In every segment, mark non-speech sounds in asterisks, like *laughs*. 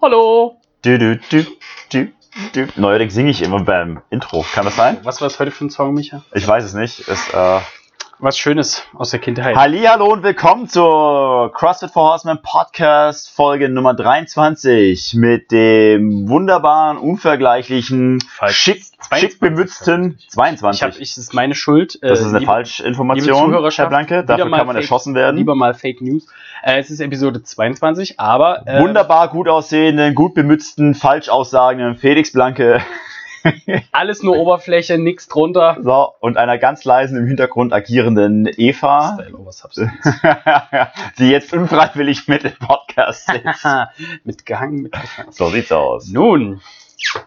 Hallo. Du, du, du, du, du. Neuerdings singe ich immer beim Intro. Kann das sein? Was war das heute für ein Song, Micha? Ich weiß es nicht. Es, äh, Was Schönes aus der Kindheit. Hallihallo und willkommen zur CrossFit for Horsemen Podcast Folge Nummer 23 mit dem wunderbaren, unvergleichlichen, Falsch. schick, 22. schick bemützten 22. Ich hab, ich, das ist meine Schuld. das Äh, ist eine liebe- Falschinformation, Herr Blanke. Dafür kann man Fake- erschossen werden. Lieber mal Fake News. Äh, es ist Episode 22, aber äh, Wunderbar gut aussehenden, gut bemützten, falsch aussagenden Felix Blanke. *laughs* alles nur Oberfläche, nix drunter. So, und einer ganz leisen im Hintergrund agierenden Eva, Style over Substance. *laughs* die jetzt unfreiwillig mit im Podcast sitzt. *laughs* mit gehangen, mit. So sieht's aus. Nun,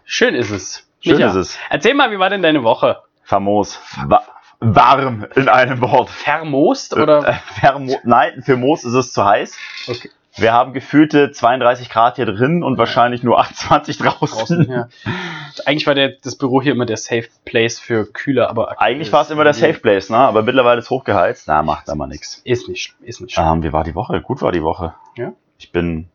schön ist es. Schön Micha, ist es. Erzähl mal, wie war denn deine Woche? Famos. Wa warm in einem Wort. Vermoost Äh, oder? für Mo Nein, für Moos ist es zu heiß. Okay. Wir haben gefühlte 32 Grad hier drin und wahrscheinlich nur 28 draußen. Draußen, ja. Eigentlich war der, das Büro hier immer der Safe Place für kühler, aber Eigentlich war es immer der Safe Place, ne? aber mittlerweile ist hochgeheizt. Na, macht da mal nichts. Ist nicht, ist nicht. schlimm. Ähm, wie war die Woche? Gut war die Woche. Ja. Ich bin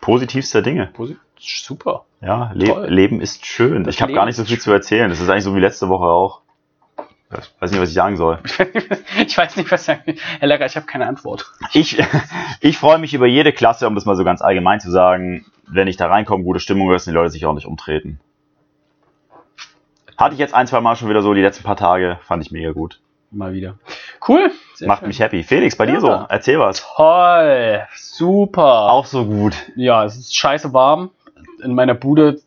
positivster Dinge. Posi- Super. Ja, le Toll. Leben ist schön. Das ich habe gar nicht so viel zu erzählen. Das ist eigentlich so wie letzte Woche auch. Ich weiß nicht, was ich sagen soll. *laughs* ich weiß nicht, was sagen. Herr Lecker, ich habe keine Antwort. Ich, *laughs* ich freue mich über jede Klasse, um das mal so ganz allgemein zu sagen. Wenn ich da reinkomme, gute Stimmung ist und die Leute sich auch nicht umtreten. Hatte ich jetzt ein, zwei Mal schon wieder so die letzten paar Tage. Fand ich mega gut. Mal wieder. Cool. Macht schön. mich happy. Felix, bei dir Ja. so? Erzähl was. Toll. Super. Auch so gut. Ja, es ist scheiße warm. In meiner Bude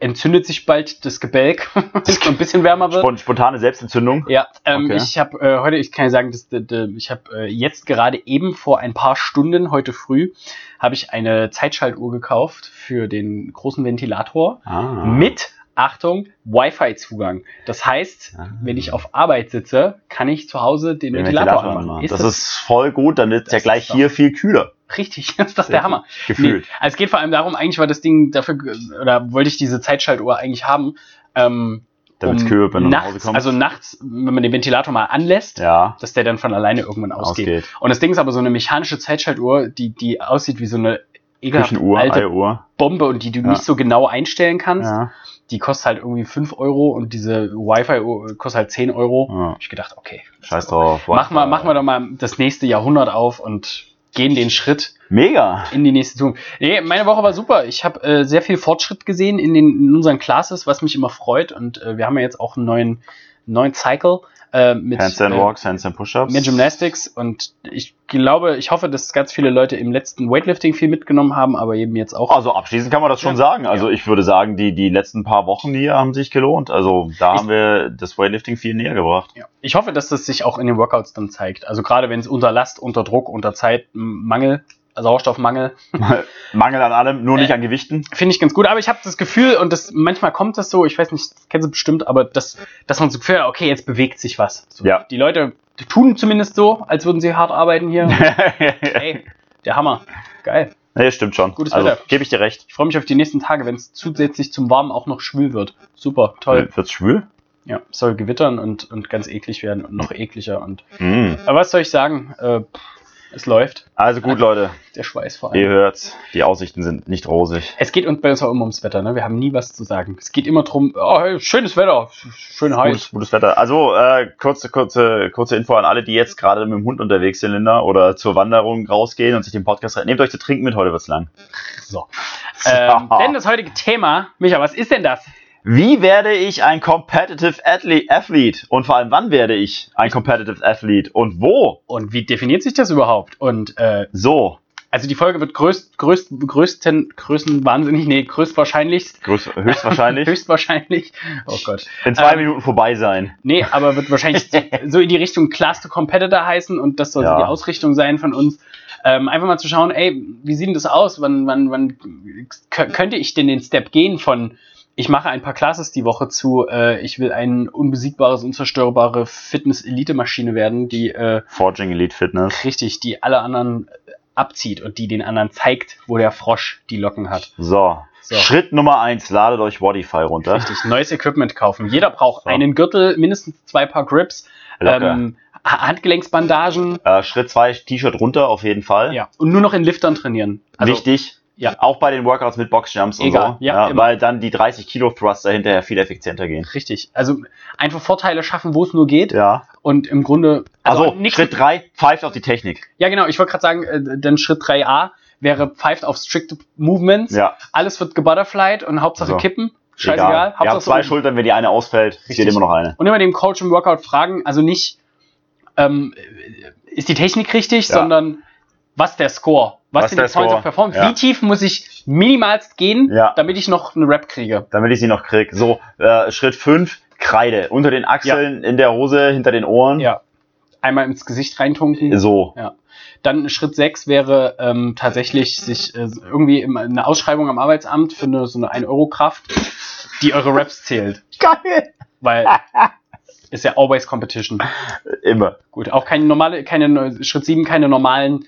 entzündet sich bald das Gebälk, *laughs* wenn es ein bisschen wärmer wird. Spon spontane Selbstentzündung. Ja, ähm, Okay. ich habe äh, heute, ich kann ja sagen, dass, d- ich habe äh, jetzt gerade eben vor ein paar Stunden, heute früh, habe ich eine Zeitschaltuhr gekauft für den großen Ventilator Ah. mit, Achtung, Wi-Fi-Zugang. Das heißt, Ah. wenn ich auf Arbeit sitze, kann ich zu Hause den, Den Ventilator, anmachen. Ist Das, das, ist voll gut, dann wird es ja gleich ist doch- hier viel kühler. richtig? *laughs* Das ist das der Hammer. Gefühlt. Nee, also es geht vor allem darum, eigentlich war das Ding dafür, oder wollte ich diese Zeitschaltuhr eigentlich haben, ähm, Damit's um kühl, wenn du nach Hause nachts, also nachts, wenn man den Ventilator mal anlässt, Ja, dass der dann von alleine irgendwann ausgeht. ausgeht. Und das Ding ist aber so eine mechanische Zeitschaltuhr, die, die aussieht wie so eine ekelhafte alte. Bombe und die du Ja. nicht so genau einstellen kannst. Ja. Die kostet halt irgendwie 5 Euro und diese Wi-Fi-Uhr kostet halt 10 Euro. Ja. Ich gedacht, okay, Scheiß drauf. mach mal, mach mal doch mal das nächste Jahrhundert auf und gehen den Schritt Mega. in die nächste Zukunft. Nee, meine Woche war super. Ich habe äh, sehr viel Fortschritt gesehen in, den, in unseren Classes, was mich immer freut. Und äh, wir haben ja jetzt auch einen neuen, neuen Cycle äh, mit, Handstand äh, Walks, Handstand Push-Ups. mit Gymnastics. Und ich glaube, ich hoffe, dass ganz viele Leute im letzten Weightlifting viel mitgenommen haben, aber eben jetzt auch. Also abschließend kann man das schon Ja. sagen. Also ich würde sagen, die, die letzten paar Wochen hier haben sich gelohnt. Also da Ich- haben wir das Weightlifting viel näher gebracht. Ja. Ich hoffe, dass das sich auch in den Workouts dann zeigt. Also gerade wenn es unter Last, unter Druck, unter Zeitmangel, Sauerstoffmangel, *laughs* Mangel an allem, nur nicht Äh, an Gewichten. finde ich ganz gut. Aber ich habe das Gefühl, und das manchmal kommt das so, ich weiß nicht, das kennst du bestimmt, aber das, dass man so Gefühl hat, okay, jetzt bewegt sich was. So, Ja. Die Leute tun zumindest so, als würden sie hart arbeiten hier. *laughs* Ey, der Hammer. Geil. nee, stimmt schon. Gutes also, Wetter. Gebe ich dir recht. Ich freue mich auf die nächsten Tage, wenn es zusätzlich zum Warmen auch noch schwül wird. Super, toll. Wird's schwül? Ja, soll gewittern und, und ganz eklig werden und noch ekliger. Und Mm. aber was soll ich sagen? Äh, es läuft. Also gut, Leute. Der Schweiß vor allem. Ihr hört's. Die Aussichten sind nicht rosig. Es geht uns bei uns auch immer ums Wetter, ne? Wir haben nie was zu sagen. Es geht immer drum, oh, hey, schönes Wetter, schön heiß. Gutes, gutes Wetter. Also, äh, kurze, kurze, kurze Info an alle, die jetzt gerade mit dem Hund unterwegs sind, Linda, oder zur Wanderung rausgehen und sich den Podcast rein. Nehmt euch zu trinken mit, heute wird's lang. So. Ähm, *laughs* denn das heutige Thema, Micha, was ist denn das? Wie werde ich ein Competitive Athlete? Und vor allem, wann werde ich ein Competitive Athlete? Und wo? Und wie definiert sich das überhaupt? Und äh, So. also die Folge wird größt, größt, größten, größten wahnsinnig, nee, größtwahrscheinlich, Größ, höchstwahrscheinlich. *laughs* höchstwahrscheinlich, oh Gott. in zwei Ähm, Minuten vorbei sein. Nee, aber wird wahrscheinlich so *laughs* in die Richtung Class to Competitor heißen und das soll so Ja. die Ausrichtung sein von uns. Ähm, einfach mal zu schauen, ey, wie sieht denn das aus? Wann, wann, wann kö- könnte ich denn den Step gehen von ich mache ein paar Classes die Woche zu, äh, ich will ein unbesiegbares, unzerstörbare Fitness-Elite-Maschine werden, die äh, Forging Elite Fitness. richtig, die alle anderen äh, abzieht und die den anderen zeigt, wo der Frosch die Locken hat. So. So. Schritt Nummer eins, ladet euch Wodify runter. Richtig, neues Equipment kaufen. Jeder braucht So. einen Gürtel, mindestens zwei Paar Grips, ähm, Ha- Handgelenksbandagen, Äh, Schritt zwei, T-Shirt runter auf jeden Fall. ja, und nur noch in Liftern trainieren. Also, Wichtig. Ja. Auch bei den Workouts mit Boxjumps und Egal, so. ja, immer. weil dann die 30 Kilo Thruster hinterher viel effizienter gehen. Richtig. Also einfach Vorteile schaffen, wo es nur geht. Ja. Und im Grunde. Also, nichts- Schritt 3, pfeift auf die Technik. Ja, genau. Ich wollte gerade sagen, äh, dann Schritt 3a wäre pfeift auf strict Movements. Ja. Alles wird gebutterflied und Hauptsache Also, kippen. Scheißegal. Egal. Wir haben Hauptsache zwei so- Schultern, wenn die eine ausfällt, Richtig. zählt immer noch eine. Und immer dem Coach im Workout fragen, also nicht, ähm, ist die Technik richtig, Ja. sondern was der Score? Was, Was sind die Points Score? of Performance? Ja. Wie tief muss ich minimalst gehen, Ja. damit ich noch eine Rap kriege? Damit ich sie noch krieg. So, äh, Schritt 5, Kreide. Unter den Achseln, in der Hose, hinter den Ohren. Ja. Einmal ins Gesicht reintunken. So. Ja. Dann Schritt 6 wäre ähm, tatsächlich sich äh, irgendwie eine Ausschreibung am Arbeitsamt für eine, so eine 1-Euro-Kraft, die eure Raps zählt. Geil. Weil *laughs* ist ja always Competition. Immer. Gut, auch keine normale, keine Schritt 7, keine normalen,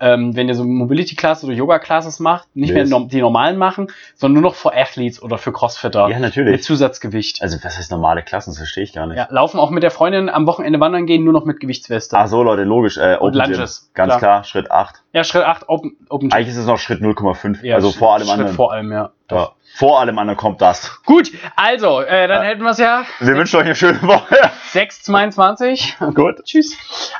ähm, wenn ihr so Mobility Classes oder Yoga Classes macht, nicht Nee, mehr die normalen machen, sondern nur noch für Athletes oder für Crossfitter. Ja, Mit natürlich. Zusatzgewicht. Also, was heißt normale Klassen? Das verstehe ich gar nicht. Ja, laufen auch mit der Freundin am Wochenende wandern gehen, nur noch mit Gewichtsweste. Ach so, Leute, logisch. Äh, Open Lunges, Gym. Ganz klar. klar. Schritt 8. Ja, Schritt 8, Open, Open Gym. Eigentlich ist es noch Schritt 0,5. Ja, also vor allem Schritt anderen. vor allem, ja. Ja. Vor allem anderen kommt das. Gut, also, äh, dann hätten wir es ja. Wir wünschen euch eine schöne Woche. 6,22. *laughs* Gut. Tschüss.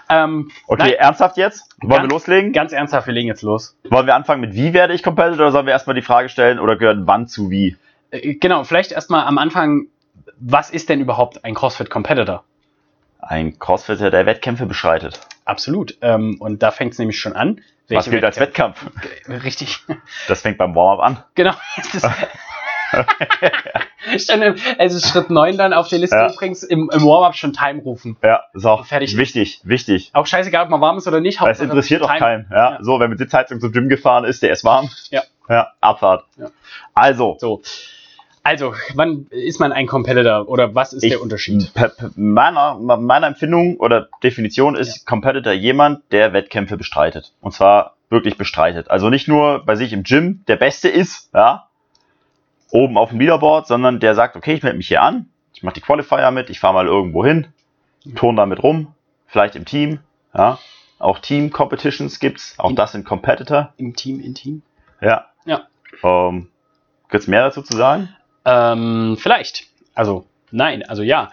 Ähm, Okay, nein, ernsthaft jetzt? Wollen wir Ganz- loslegen? ganz ernsthaft, wir legen jetzt los. Wollen wir anfangen mit wie werde ich Competitor oder sollen wir erstmal die Frage stellen oder gehört wann zu wie? Äh, genau, vielleicht erstmal am Anfang, was ist denn überhaupt ein CrossFit Competitor? Ein Crossfitter, der Wettkämpfe beschreitet. Absolut. Ähm, und da fängt es nämlich schon an. Was gilt als Wettkampf? Richtig. Das fängt beim Warm-up an. Genau. *laughs* Stand ist Schritt 9 dann auf der Liste Ja. übrigens im, im Warm-up schon Time rufen. Ja, ist auch Fertig. wichtig, wichtig. Auch scheißegal, ob man warm ist oder nicht. Es interessiert auch Time. keinen. Ja, Ja. So, wenn mit Sitzheizung zum Gym gefahren ist, der ist warm. Ja. Ja, Abfahrt. Ja. Also, So. Also, wann ist man ein Competitor oder was ist Ich- der Unterschied? meiner, meiner Empfindung oder Definition ist Competitor jemand, der Wettkämpfe bestreitet. Und zwar wirklich bestreitet. Also nicht nur bei sich im Gym der Beste ist, ja, oben auf dem Leaderboard, sondern der sagt, okay, ich melde mich hier an, ich mache die Qualifier mit, ich fahre mal irgendwo hin, turn damit rum, vielleicht im Team, ja. Auch Team-Competitions gibt's, auch In- das sind Competitor, Im Team, in Team? ja. Ja. Ähm, gibt's mehr dazu zu sagen? Ähm, vielleicht. Also, nein, also ja.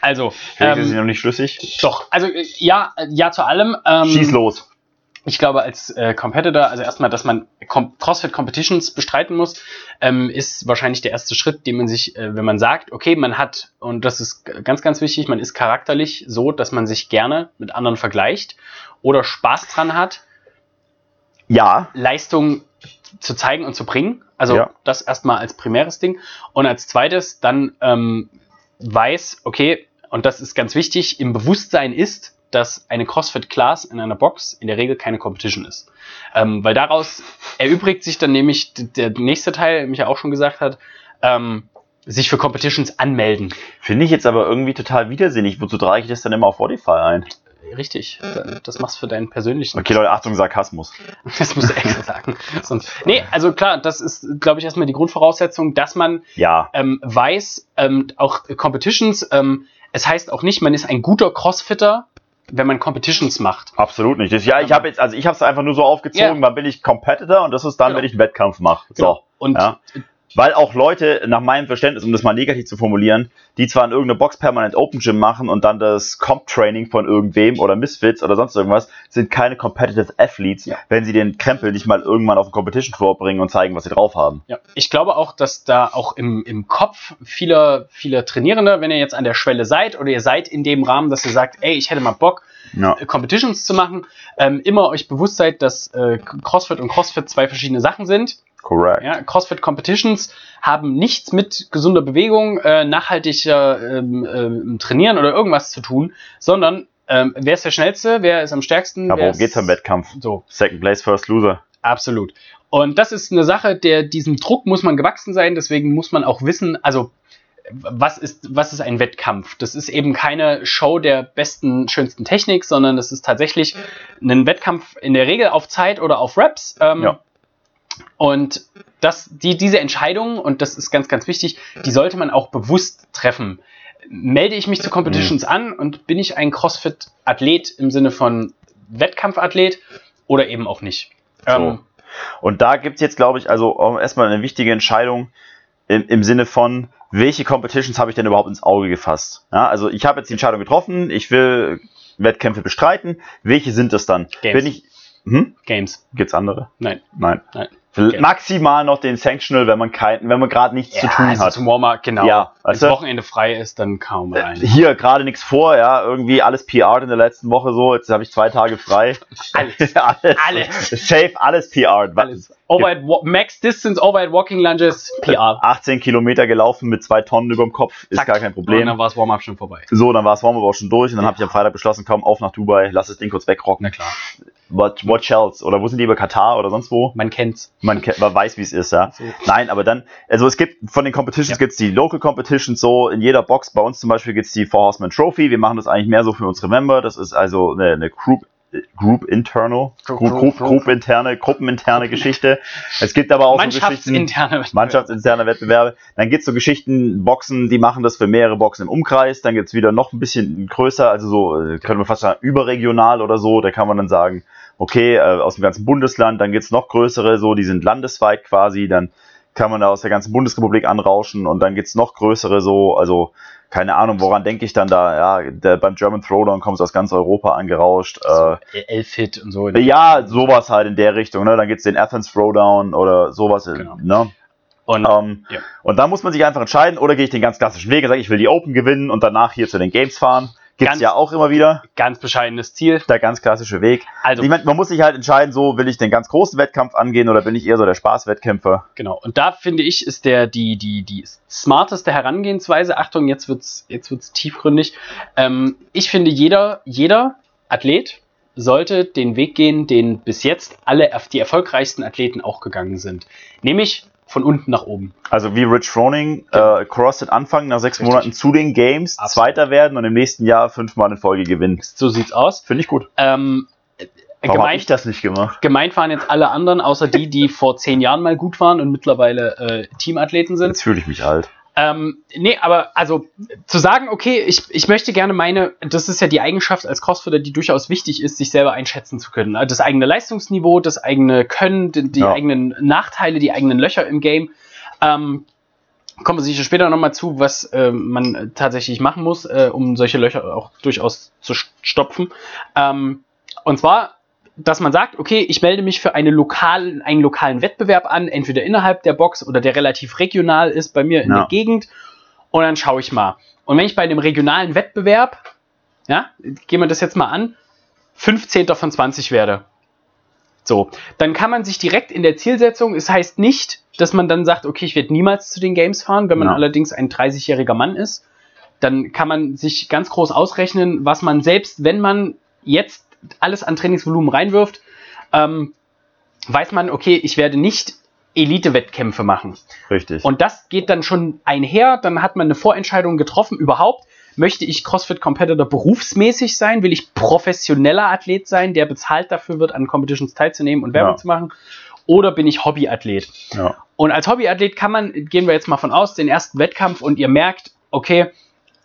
Also, *laughs* Felix ist sich ähm, noch nicht schlüssig. doch, also äh, ja, ja zu allem. Ähm, Schieß los. Ich glaube, als äh, Competitor, also erstmal, dass man Com CrossFit Competitions bestreiten muss, ähm, ist wahrscheinlich der erste Schritt, den man sich, äh, wenn man sagt, okay, man hat, und das ist ganz, ganz wichtig, man ist charakterlich so, dass man sich gerne mit anderen vergleicht oder Spaß dran hat, Ja, Leistung zu zeigen und zu bringen. Also Ja. das erstmal als primäres Ding. Und als zweites dann ähm, weiß, okay, und das ist ganz wichtig, im Bewusstsein ist, dass eine CrossFit-Class in einer Box in der Regel keine Competition ist. Ähm, weil daraus erübrigt sich dann nämlich der nächste Teil, den Micha auch schon gesagt hat, ähm, sich für Competitions anmelden. Finde ich jetzt aber irgendwie total widersinnig. Wozu trage ich das dann immer auf Spotify ein? Richtig, das machst du für deinen persönlichen. Okay, Leute, Achtung, Sarkasmus. *laughs* Das musst du extra sagen. Sonst, nee, also klar, das ist, glaube ich, erstmal die Grundvoraussetzung, dass man Ja, ähm, weiß, ähm, auch Competitions, ähm, es heißt auch nicht, man ist ein guter Crossfitter, wenn man Competitions macht. absolut nicht. Das, ja, ich habe jetzt, also ich habe es einfach nur so aufgezogen, Ja. wann bin ich Competitor und das ist dann, Genau. wenn ich einen Wettkampf mache. So. Genau. Und Ja. Weil auch Leute, nach meinem Verständnis, um das mal negativ zu formulieren, die zwar in irgendeiner Box permanent Open Gym machen und dann das Comp-Training von irgendwem oder Misfits oder sonst irgendwas, sind keine Competitive Athletes, Ja. wenn sie den Krempel nicht mal irgendwann auf den Competition vorbringen und zeigen, was sie drauf haben. ja, ich glaube auch, dass da auch im, im Kopf vieler, vieler Trainierende, wenn ihr jetzt an der Schwelle seid oder ihr seid in dem Rahmen, dass ihr sagt, ey, ich hätte mal Bock, Ja. äh, Competitions zu machen, ähm, immer euch bewusst seid, dass äh, CrossFit und CrossFit zwei verschiedene Sachen sind. Correct. Ja, CrossFit Competitions haben nichts mit gesunder Bewegung, äh, nachhaltiger ähm, ähm, Trainieren oder irgendwas zu tun, sondern ähm, wer ist der Schnellste, wer ist am stärksten. Ja, worum geht's am Wettkampf? So, Second place, first loser. absolut. Und das ist eine Sache, der diesem Druck muss man gewachsen sein, deswegen muss man auch wissen, also was ist, was ist ein Wettkampf? Das ist eben keine Show der besten, schönsten Technik, sondern das ist tatsächlich ein Wettkampf in der Regel auf Zeit oder auf Reps. Ähm, Ja. Und das, die, diese Entscheidung, und das ist ganz, ganz wichtig, die sollte man auch bewusst treffen. Melde ich mich zu Competitions an und bin ich ein CrossFit-Athlet im Sinne von Wettkampfathlet oder eben auch nicht? So. Ähm, Und da gibt's jetzt, glaube ich, also erstmal eine wichtige Entscheidung im, im Sinne von, welche Competitions habe ich denn überhaupt ins Auge gefasst? Ja, also ich habe jetzt die Entscheidung getroffen, ich will Wettkämpfe bestreiten. Welche sind das dann? Games. Bin ich, hm? Games. Gibt's andere? Nein. Nein. Nein. Vielleicht Maximal noch den Sanctional, wenn man kein, wenn man gerade nichts zu tun also hat. zum Warm-up, genau. Ja, Wenn das du? Wochenende frei ist, dann kaum rein. Hier gerade nichts vor, ja, irgendwie alles PR in der letzten Woche so. Jetzt habe ich zwei Tage frei. *laughs* Alles. *laughs* alles. Alles. Safe, alles PR. Alles. Overhead, Max Distance, Overhead Walking Lunges, PR. 18 Kilometer gelaufen mit zwei Tonnen über dem Kopf, ist Zack. gar kein Und Problem. dann war das Warm-up schon vorbei. So, dann war es Warm-up auch schon durch und dann habe ich am Freitag beschlossen, komm, auf nach Dubai, lass das Ding kurz wegrocken. Na klar. What, what else? Oder wo sind die über Katar oder sonst wo? Man kennt's. Man, kennt- man weiß, wie es ist, ja. So. Nein, aber dann, also es gibt von den Competitions Ja. gibt's die Local Competitions so, in jeder Box, bei uns zum Beispiel gibt's die Four Horsemen Trophy, wir machen das eigentlich mehr so für unsere Member, das ist also eine, eine Group, Group internal, Group- Group, Group, interne, gruppeninterne Geschichte. Es gibt aber auch so Geschichten, Mannschaftsinterne. Mannschaftsinterne Wettbewerbe. Dann gibt's so Geschichten, Boxen, die machen das für mehrere Boxen im Umkreis. Dann gibt's wieder noch ein bisschen größer, also so, äh, können wir fast sagen, überregional oder so. Da kann man dann sagen, okay, äh, aus dem ganzen Bundesland. Dann gibt's noch größere, so, die sind landesweit quasi. Dann kann man da aus der ganzen Bundesrepublik anrauschen. Und dann gibt's noch größere, so, also keine Ahnung, woran denke ich dann da? Ja, der, beim German Throwdown kommt aus ganz Europa angerauscht. Äh, Elfit und so. ja, sowas halt in der Richtung. Ne? Dann gibt's den Athens Throwdown oder sowas. Genau. Ne? Und Ähm, Ja. Und da muss man sich einfach entscheiden, oder gehe ich den ganz klassischen Weg und sage, ich will die Open gewinnen und danach hier zu den Games fahren. Gibt's Ganz- ja auch immer wieder, ganz bescheidenes Ziel. der ganz klassische Weg. Also Ich mein, man muss sich halt entscheiden, so will ich den ganz großen Wettkampf angehen oder bin ich eher so der Spaßwettkämpfer. Genau. Und da finde ich, ist der, die, die, die smarteste Herangehensweise, Achtung, jetzt wird's, jetzt wird's tiefgründig. Ähm, ich finde, jeder, jeder Athlet sollte den Weg gehen, den bis jetzt alle, die erfolgreichsten Athleten auch gegangen sind. Nämlich von unten nach oben. Also wie Rich Froning, äh, CrossFit anfangen, nach sechs Richtig. Monaten zu den Games, Absolut. Zweiter werden und im nächsten Jahr fünfmal in Folge gewinnen. So sieht's aus. Finde ich gut. Ähm, äh, Warum gemeint, ich das nicht gemacht? gemeint waren jetzt alle anderen, außer die, die *laughs* vor zehn Jahren mal gut waren und mittlerweile äh, Teamathleten sind. Jetzt fühle ich mich alt. Ähm, nee, aber also zu sagen, okay, ich, ich möchte gerne meine, das ist ja die Eigenschaft als Crossfitter, die durchaus wichtig ist, sich selber einschätzen zu können. Also Das eigene Leistungsniveau, das eigene Können, die, die Ja. eigenen Nachteile, die eigenen Löcher im Game. Ähm, kommen wir sicher später nochmal zu, was ähm, man äh, tatsächlich machen muss, äh, um solche Löcher auch durchaus zu st- stopfen. Ähm, und zwar, dass man sagt, okay, ich melde mich für eine lokal, einen lokalen Wettbewerb an, entweder innerhalb der Box oder der relativ regional ist bei mir in Ja. der Gegend. Und dann schaue ich mal. Und wenn ich bei einem regionalen Wettbewerb, ja, gehen wir das jetzt mal an, 15. von 20 werde. So, dann kann man sich direkt in der Zielsetzung, es heißt nicht, dass man dann sagt, okay, ich werde niemals zu den Games fahren, wenn man Ja. allerdings ein 30-jähriger Mann ist, dann kann man sich ganz groß ausrechnen, was man selbst, wenn man jetzt alles an Trainingsvolumen reinwirft, ähm, weiß man, okay, ich werde nicht Elite-Wettkämpfe machen. Richtig. Und das geht dann schon einher, dann hat man eine Vorentscheidung getroffen, überhaupt. Möchte ich CrossFit Competitor berufsmäßig sein? Will ich professioneller Athlet sein, der bezahlt dafür wird, an Competitions teilzunehmen und Werbung Ja. zu machen? Oder bin ich Hobbyathlet? ja. Und als Hobbyathlet kann man, gehen wir jetzt mal von aus, den ersten Wettkampf und ihr merkt, okay,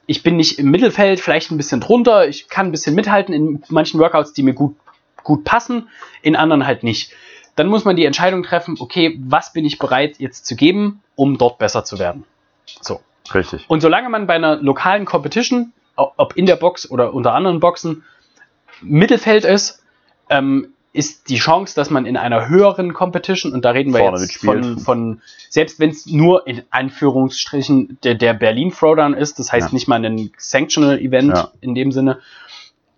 ich bin nicht im Mittelfeld, vielleicht ein bisschen drunter, ich kann ein bisschen mithalten in manchen Workouts, die mir gut, gut passen, in anderen halt nicht. Dann muss man die Entscheidung treffen, okay, was bin ich bereit jetzt zu geben, um dort besser zu werden. So. Richtig. Und solange man bei einer lokalen Competition, ob in der Box oder unter anderen Boxen, Mittelfeld ist, ähm, ist die Chance, dass man in einer höheren Competition, und da reden wir Vorne jetzt von, von, selbst wenn es nur in Anführungsstrichen der, der Berlin Throwdown ist, das heißt Ja. nicht mal ein Sanctional Event Ja. in dem Sinne,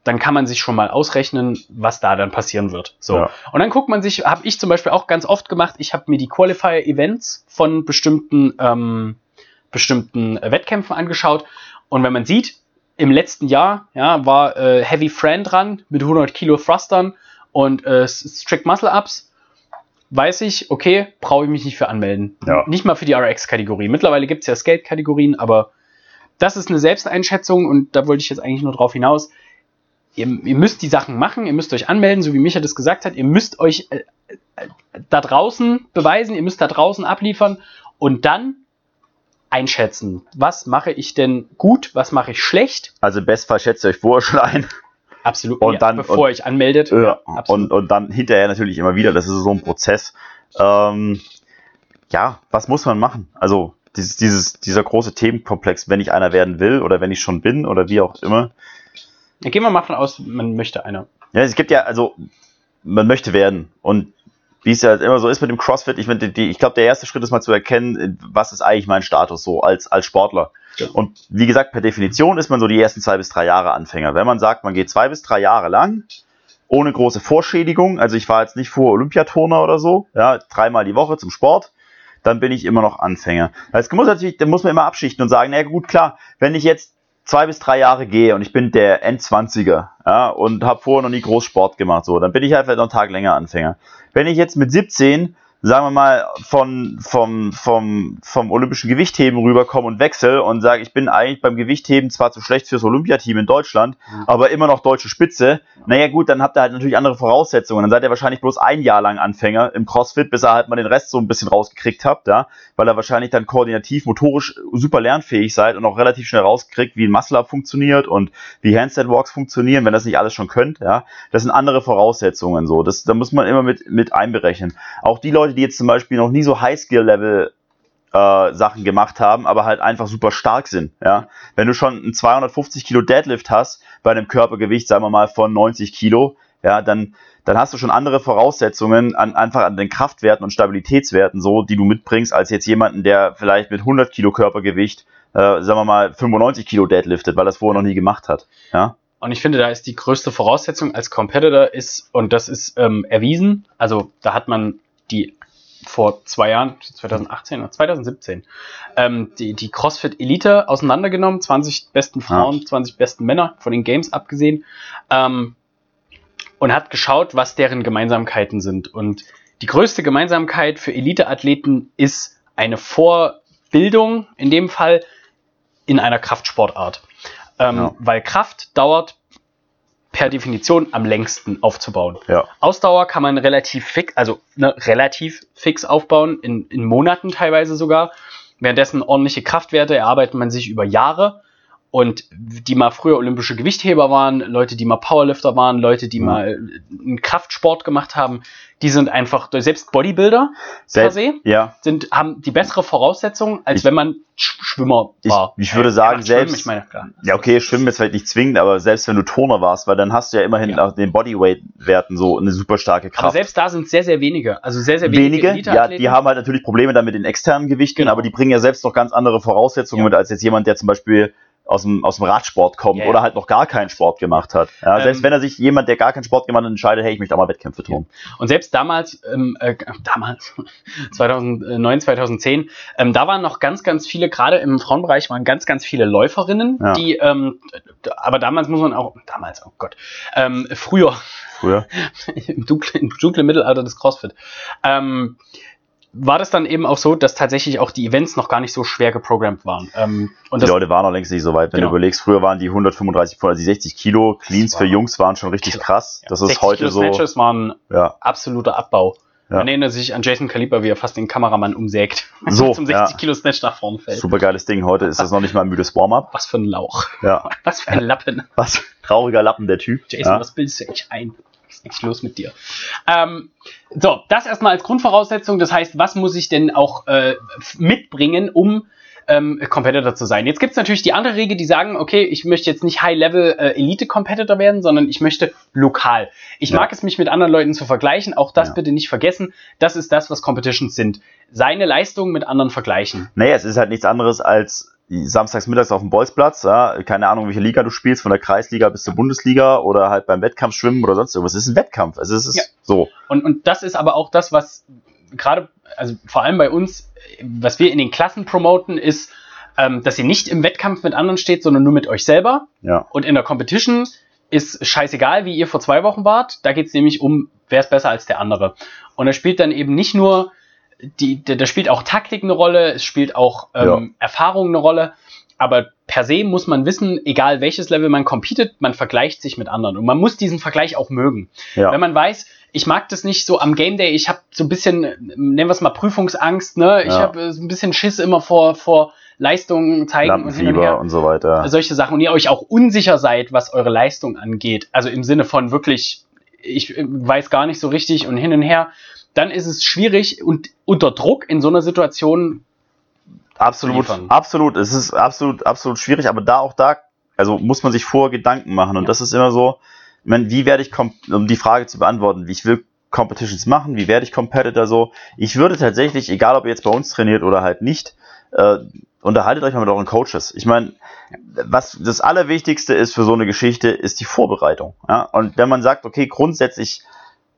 dann kann man sich schon mal ausrechnen, was da dann passieren wird. So. Ja. Und dann guckt man sich, habe ich zum Beispiel auch ganz oft gemacht, ich habe mir die Qualifier-Events von bestimmten, ähm, bestimmten Wettkämpfen angeschaut. Und wenn man sieht, im letzten Jahr ja, war äh, Heavy Fran dran mit 100 Kilo Thrustern und äh, Strict Muscle Ups, weiß ich, okay, brauche ich mich nicht für anmelden. Ja. Nicht mal für die RX-Kategorie. Mittlerweile gibt es ja Skate-Kategorien, aber das ist eine Selbsteinschätzung und da wollte ich jetzt eigentlich nur drauf hinaus. Ihr, ihr müsst die Sachen machen, ihr müsst euch anmelden, so wie Micha das gesagt hat. Ihr müsst euch äh, äh, da draußen beweisen, ihr müsst da draußen abliefern und dann einschätzen, was mache ich denn gut, was mache ich schlecht. Also im Bestfall schätzt ihr euch vorher schon ein. Absolut. Und dann- bevor und- ich anmeldet. Ja, und, und dann hinterher natürlich immer wieder, das ist so ein Prozess. Ähm, ja, was muss man machen? Also dieses, dieses, dieser große Themenkomplex, wenn ich einer werden will oder wenn ich schon bin oder wie auch immer. Dann gehen wir mal davon aus, man möchte einer. Ja, es gibt ja, also man möchte werden und wie es ja immer so ist mit dem CrossFit, ich, ich glaube, der erste Schritt ist mal zu erkennen, was ist eigentlich mein Status so als, als Sportler. Und wie gesagt, per Definition ist man so die ersten zwei bis drei Jahre Anfänger. Wenn man sagt, man geht zwei bis drei Jahre lang, ohne große Vorschädigung, also ich war jetzt nicht vor Olympiaturner oder so, ja, dreimal die Woche zum Sport, dann bin ich immer noch Anfänger. Das muss natürlich, da muss man immer abschichten und sagen, na gut, klar, wenn ich jetzt zwei bis drei Jahre gehe und ich bin der Endzwanziger ja, und habe vorher noch nie groß Sport gemacht, so, dann bin ich halt noch einen Tag länger Anfänger. Wenn ich jetzt mit 17, sagen wir mal, von, vom, vom, vom olympischen Gewichtheben rüberkomme und wechsle und sage, ich bin eigentlich beim Gewichtheben zwar zu schlecht fürs Olympiateam in Deutschland, Mhm. aber immer noch deutsche Spitze, naja gut, dann habt ihr halt natürlich andere Voraussetzungen. Dann seid ihr wahrscheinlich bloß ein Jahr lang Anfänger im CrossFit, bis ihr halt mal den Rest so ein bisschen rausgekriegt habt, ja, weil ihr wahrscheinlich dann koordinativ, motorisch super lernfähig seid und auch relativ schnell rauskriegt, wie ein Muscle-Up funktioniert und wie Handstand-Walks funktionieren, wenn das nicht alles schon könnt, ja. Das sind andere Voraussetzungen so. Das, da muss man immer mit, mit einberechnen. Auch die Leute, die jetzt zum Beispiel noch nie so High-Skill-Level äh, Sachen gemacht haben, aber halt einfach super stark sind. Ja? Wenn du schon einen 250 Kilo Deadlift hast bei einem Körpergewicht, sagen wir mal von 90 Kilo, ja, dann, dann hast du schon andere Voraussetzungen an, einfach an den Kraftwerten und Stabilitätswerten so, die du mitbringst, als jetzt jemanden, der vielleicht mit 100 Kilo Körpergewicht, äh, sagen wir mal 95 Kilo Deadliftet, weil das vorher noch nie gemacht hat. Ja, Und ich finde, da ist die größte Voraussetzung als Competitor ist, und das ist ähm, erwiesen, also da hat man die vor zwei Jahren, 2018 oder 2017, ähm, die, die CrossFit Elite auseinandergenommen, 20 besten Frauen, 20 besten Männer von den Games abgesehen, ähm, und hat geschaut, was deren Gemeinsamkeiten sind. Und die größte Gemeinsamkeit für Elite-Athleten ist eine Vorbildung, in dem Fall in einer Kraftsportart. Ähm, Ja. Weil Kraft dauert per Definition am längsten aufzubauen. ja, Ausdauer kann man relativ fix, also ne, relativ fix aufbauen, in, in Monaten teilweise sogar. Währenddessen ordentliche Kraftwerte erarbeitet man sich über Jahre. Und die mal früher olympische Gewichtheber waren, Leute, die mal Powerlifter waren, Leute, die Mhm. mal einen Kraftsport gemacht haben, die sind einfach, selbst Bodybuilder per Selbst, se, ja. sind, haben die bessere Voraussetzungen, als Ich- wenn man Sch Schwimmer Ich- war. ich würde Äh, sagen, ja, Schwimmen, selbst- Ich meine. Ja, okay, Schwimmen ist vielleicht nicht zwingend, aber selbst wenn du Turner warst, weil dann hast du ja immerhin Ja. auch den Bodyweight-Werten so eine super starke Kraft. Aber selbst da sind sehr, sehr wenige. Also sehr, sehr wenige. wenige, ja, die haben halt natürlich Probleme dann mit den externen Gewichten, Genau. aber die bringen ja selbst noch ganz andere Voraussetzungen mit als jetzt jemand, der zum Beispiel aus dem, aus dem Radsport kommt ja. oder halt noch gar keinen Sport gemacht hat. Ja, selbst Ähm, wenn er sich jemand, der gar keinen Sport gemacht hat, entscheidet, hey, ich möchte auch mal Wettkämpfe tun. Und selbst damals, ähm, äh, damals, *laughs* 2009, 2010, ähm, da waren noch ganz, ganz viele, gerade im Frauenbereich waren ganz, ganz viele Läuferinnen, Ja. die, ähm, aber damals muss man auch, damals, oh Gott, ähm, früher, Früher. *laughs* im dunklen, im dunklen Mittelalter des CrossFit, ähm, war das dann eben auch so, dass tatsächlich auch die Events noch gar nicht so schwer geprogrammt waren. Ähm, Die Leute waren noch längst nicht so weit. Wenn Genau. du überlegst, früher waren die 135, also die 60 Kilo Cleans für Jungs waren schon richtig krass. Das ist 60 heute Kilo so. Snatches waren Ja. absoluter Abbau. Ja. Man erinnert sich an Jason Kaliber, wie er fast den Kameramann umsägt. *laughs* So, zum 60 ja. Kilo Snatch nach vorne fällt. Super geiles Ding. Heute ist das noch nicht mal ein müdes Warm-up. Was für ein Lauch. Ja. *laughs* Was für ein Lappen. Was? Trauriger Lappen, der Typ. Jason, ja. was bildest du eigentlich ein? Eigentlich los mit dir? Ähm, so, das erstmal als Grundvoraussetzung. Das heißt, was muss ich denn auch äh, mitbringen, um ähm, Competitor zu sein? Jetzt gibt es natürlich die andere Regel, die sagen, okay, ich möchte jetzt nicht High-Level äh, Elite-Competitor werden, sondern ich möchte lokal. Ich Ja. mag es, mich mit anderen Leuten zu vergleichen. Auch das Ja. bitte nicht vergessen. Das ist das, was Competitions sind. Seine Leistungen mit anderen vergleichen. Naja, es ist halt nichts anderes als samstags mittags auf dem Bolzplatz, ja, keine Ahnung, welche Liga du spielst, von der Kreisliga bis zur Bundesliga oder halt beim Wettkampf schwimmen oder sonst irgendwas. Es ist ein Wettkampf. Also es ist Ja. so. Und, und das ist aber auch das, was gerade, also vor allem bei uns, was wir in den Klassen promoten, ist, ähm, dass ihr nicht im Wettkampf mit anderen steht, sondern nur mit euch selber. Ja. Und in der Competition ist scheißegal, wie ihr vor zwei Wochen wart. Da geht es nämlich um, wer ist besser als der andere. Und da spielt dann eben nicht nur, die, da spielt auch Taktik eine Rolle, es spielt auch ähm, Erfahrung eine Rolle. Aber per se muss man wissen, egal welches Level man competet, man vergleicht sich mit anderen. Und man muss diesen Vergleich auch mögen. Ja. Wenn man weiß, ich mag das nicht so am Game Day. Ich habe so ein bisschen, nennen wir es mal Prüfungsangst, ne? Ich Ja. habe äh, so ein bisschen Schiss immer vor, vor Leistungen zeigen und hin und her. Und so weiter. solche Sachen und ihr euch auch unsicher seid, was eure Leistung angeht, also im Sinne von wirklich, ich äh, weiß gar nicht so richtig und hin und her, dann ist es schwierig und unter Druck in so einer Situation, Absolut, liefern. absolut. Es ist absolut, absolut schwierig, aber da auch da, also muss man sich vor Gedanken machen. Und Ja. das ist immer so, ich meine, wie werde ich, um die Frage zu beantworten, wie ich will Competitions machen, wie werde ich Competitor so? Ich würde tatsächlich, egal ob ihr jetzt bei uns trainiert oder halt nicht, äh, unterhaltet euch mal mit euren Coaches. Ich meine, was das Allerwichtigste ist für so eine Geschichte, ist die Vorbereitung. Ja? Und wenn man sagt, okay, grundsätzlich,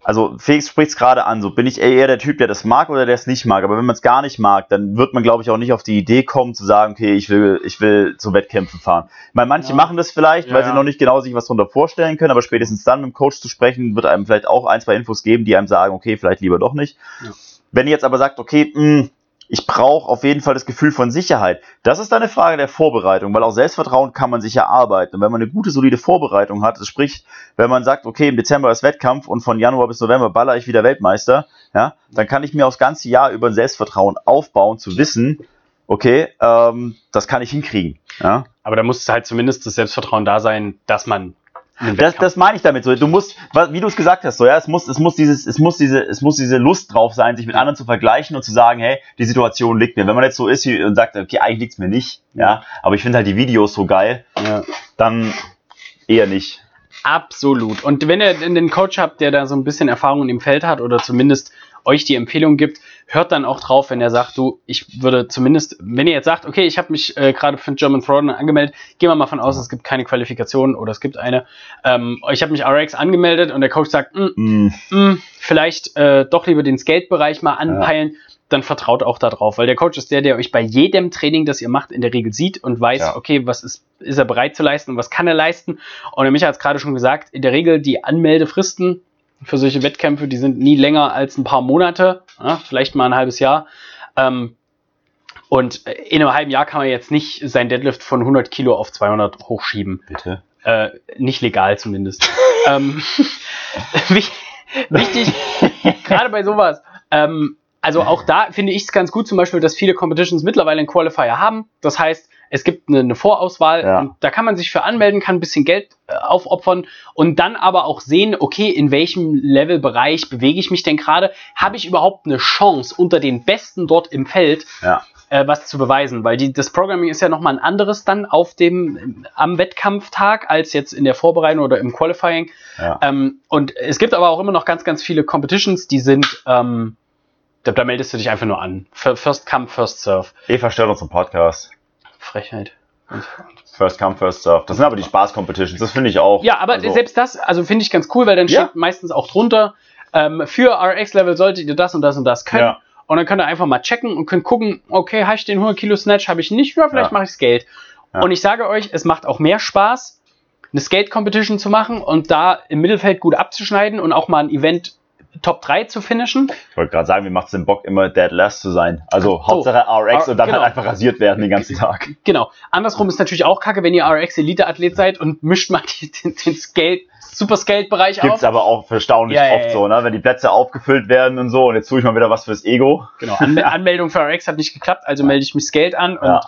also Felix spricht es gerade an, so bin ich eher der Typ, der das mag oder der es nicht mag. Aber wenn man es gar nicht mag, dann wird man, glaube ich, auch nicht auf die Idee kommen zu sagen, okay, ich will, ich will zu Wettkämpfen fahren. Ich meine, manche Ja. machen das vielleicht, Ja, weil sie ja. noch nicht genau sich was darunter vorstellen können, aber spätestens dann mit dem Coach zu sprechen, wird einem vielleicht auch ein, zwei Infos geben, die einem sagen, okay, vielleicht lieber doch nicht. Wenn ihr jetzt aber sagt, okay, mh, ich brauche auf jeden Fall das Gefühl von Sicherheit. Das ist eine Frage der Vorbereitung, weil auch Selbstvertrauen kann man sich erarbeiten. Und wenn man eine gute, solide Vorbereitung hat, sprich, wenn man sagt, okay, im Dezember ist Wettkampf und von Januar bis November baller ich wieder Weltmeister, ja, dann kann ich mir aufs ganze Jahr über ein Selbstvertrauen aufbauen, zu wissen, okay, ähm, das kann ich hinkriegen. Ja. aber da muss halt zumindest das Selbstvertrauen da sein, dass man Das, das meine ich damit so. Du musst, wie du es gesagt hast, so ja, es muss, es muss dieses, es muss diese, es muss diese Lust drauf sein, sich mit anderen zu vergleichen und zu sagen, hey, die Situation liegt mir. Wenn man jetzt so ist und sagt, okay, eigentlich liegt's mir nicht, ja, aber ich finde halt die Videos so geil, ja. dann eher nicht. Absolut. Und wenn ihr den Coach habt, der da so ein bisschen Erfahrung im Feld hat oder zumindest euch die Empfehlung gibt, hört dann auch drauf, wenn er sagt, du, ich würde zumindest, wenn ihr jetzt sagt, okay, ich habe mich äh, gerade für German Throwdown angemeldet, gehen wir mal von aus, es gibt keine Qualifikation oder es gibt eine. Ähm, ich habe mich RX angemeldet und der Coach sagt, "Mm, Mm, mm, vielleicht äh, doch lieber den Skate-Bereich mal anpeilen, dann vertraut auch darauf, weil der Coach ist der, der euch bei jedem Training, das ihr macht, in der Regel sieht und weiß, Ja. okay, was ist, ist er bereit zu leisten und was kann er leisten. Und der Micha hat es gerade schon gesagt, in der Regel die Anmeldefristen für solche Wettkämpfe, die sind nie länger als ein paar Monate, ja, vielleicht mal ein halbes Jahr. Ähm, und äh, in einem halben Jahr kann man jetzt nicht sein Deadlift von 100 Kilo auf 200 hochschieben. bitte. Äh, nicht legal zumindest. *laughs* ähm, *laughs* wich- wichtig, *laughs* gerade bei sowas. Ähm, also auch da finde ich es ganz gut, zum Beispiel, dass viele Competitions mittlerweile einen Qualifier haben. Das heißt, es gibt eine, eine Vorauswahl Ja. und da kann man sich für anmelden, kann ein bisschen Geld äh, aufopfern und dann aber auch sehen, okay, in welchem Levelbereich bewege ich mich denn gerade? Habe ich überhaupt eine Chance, unter den Besten dort im Feld Ja. äh, was zu beweisen, weil die, das Programming ist ja nochmal ein anderes dann auf dem am Wettkampftag als jetzt in der Vorbereitung oder im Qualifying. Ja. Ähm, und es gibt aber auch immer noch ganz, ganz viele Competitions, die sind, ähm, da, meldest du dich einfach nur an. First come, first serve. Eva stört uns im Podcast. Frechheit. First come, first serve. Das sind aber die Spaß-Competitions. Das finde ich auch. ja, aber Also, selbst das, also finde ich ganz cool, weil dann Ja. steht meistens auch drunter, ähm, für RX-Level solltet ihr das und das und das können. Ja. Und dann könnt ihr einfach mal checken und könnt gucken, okay, habe ich den 100 Kilo Snatch, habe ich nicht, ja, vielleicht mache ich Skate. Ja. Und ich sage euch, es macht auch mehr Spaß, eine Skate-Competition zu machen und da im Mittelfeld gut abzuschneiden und auch mal ein Event Top 3 zu finishen. Ich wollte gerade sagen, wie macht es den Bock, immer dead last zu sein? Also So. Hauptsache RX Ah, und dann genau. halt einfach rasiert werden den ganzen Tag. Genau. Andersrum ist natürlich auch kacke, wenn ihr RX-Elite-Athlet seid und mischt mal die, den, den Skate, Super Skate-Bereich Gibt's auf. aber auch erstaunlich Ja, ja, oft ja. so, ne? Wenn die Plätze aufgefüllt werden und so und jetzt tue ich mal wieder was fürs Ego. Genau. Anme *laughs* Anmeldung für RX hat nicht geklappt, also melde ich mich Skate an und Ja.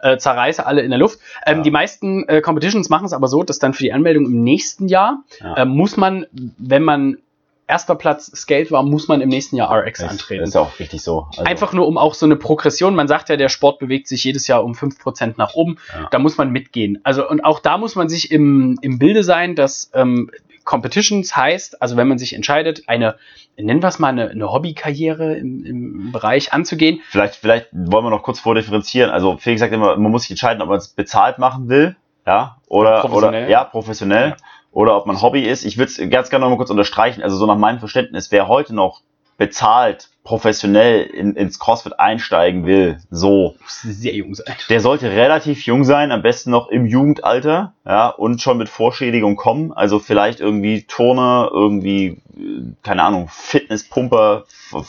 äh, zerreiße alle in der Luft. Ähm, Ja. Die meisten äh, Competitions machen es aber so, dass dann für die Anmeldung im nächsten Jahr Ja. äh, muss man, wenn man erster Platz Skate war, muss man im nächsten Jahr RX Das, antreten. das ist ja auch richtig so. Also, Einfach nur um auch so eine Progression. Man sagt ja, der Sport bewegt sich jedes Jahr um 5% nach oben. Ja. Da muss man mitgehen. Also, und auch da muss man sich im, im Bilde sein, dass ähm, Competitions heißt, also wenn man sich entscheidet, eine, nennen wir es mal, eine, eine Hobbykarriere im, im Bereich anzugehen. Vielleicht, vielleicht wollen wir noch kurz vordifferenzieren. Also Felix sagt immer, man muss sich entscheiden, ob man es bezahlt machen will, ja, oder, Professionell. oder ja, professionell, Ja. Oder ob man Hobby ist. Ich würde es ganz gerne noch mal kurz unterstreichen. Also so nach meinem Verständnis, wer heute noch bezahlt professionell in, ins CrossFit einsteigen will, so. Sehr jung sein. Der sollte relativ jung sein, am besten noch im Jugendalter, ja, und schon mit Vorschädigung kommen. Also vielleicht irgendwie Turner, irgendwie, äh, keine Ahnung, Fitnesspumper,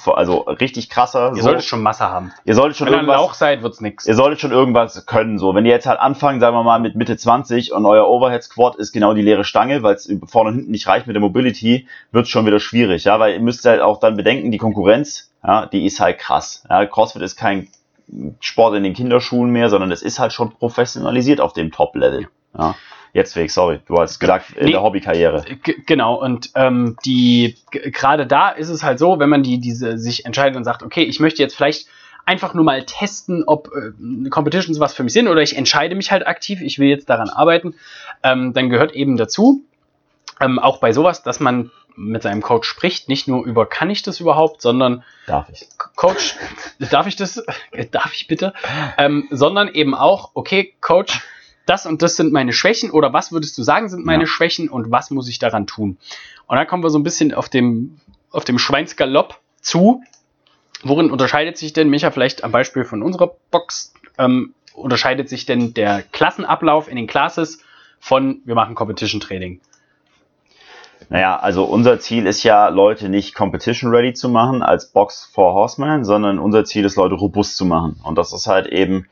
also richtig krasser. Ihr so. solltet schon Masse haben. Ihr solltet schon Wenn irgendwas. Wenn ihr seid, wird's nix. Ihr solltet schon irgendwas können, so. Wenn ihr jetzt halt anfangt, sagen wir mal, mit Mitte 20 und euer Overhead Squat ist genau die leere Stange, weil es vorne und hinten nicht reicht mit der Mobility, wird's schon wieder schwierig, ja, weil ihr müsst halt auch dann bedenken, die Konkurrenz, ja, die ist halt krass. Ja, CrossFit ist kein Sport in den Kinderschuhen mehr, sondern es ist halt schon professionalisiert auf dem Top-Level. Ja. Jetzt weg, sorry, du hast gesagt, in nee, der Hobbykarriere. Genau, und ähm, die gerade da ist es halt so, wenn man die diese sich entscheidet und sagt, okay, ich möchte jetzt vielleicht einfach nur mal testen, ob äh, Competitions was für mich sind oder ich entscheide mich halt aktiv, ich will jetzt daran arbeiten, ähm, dann gehört eben dazu, ähm, auch bei sowas, dass man mit seinem Coach spricht, nicht nur über kann ich das überhaupt, sondern darf ich. Coach, *laughs* darf ich das? *laughs* darf ich bitte? Ähm, sondern eben auch, okay, Coach, das und das sind meine Schwächen oder was würdest du sagen sind meine ja. Schwächen und was muss ich daran tun? Und dann kommen wir so ein bisschen auf dem, auf dem Schweinsgalopp zu. Worin unterscheidet sich denn, Micha, vielleicht am Beispiel von unserer Box, ähm, unterscheidet sich denn der Klassenablauf in den Classes von wir machen Competition Training? Naja, also unser Ziel ist ja, Leute nicht competition ready zu machen als Box for Horseman, sondern unser Ziel ist, Leute robust zu machen. Und das ist halt eben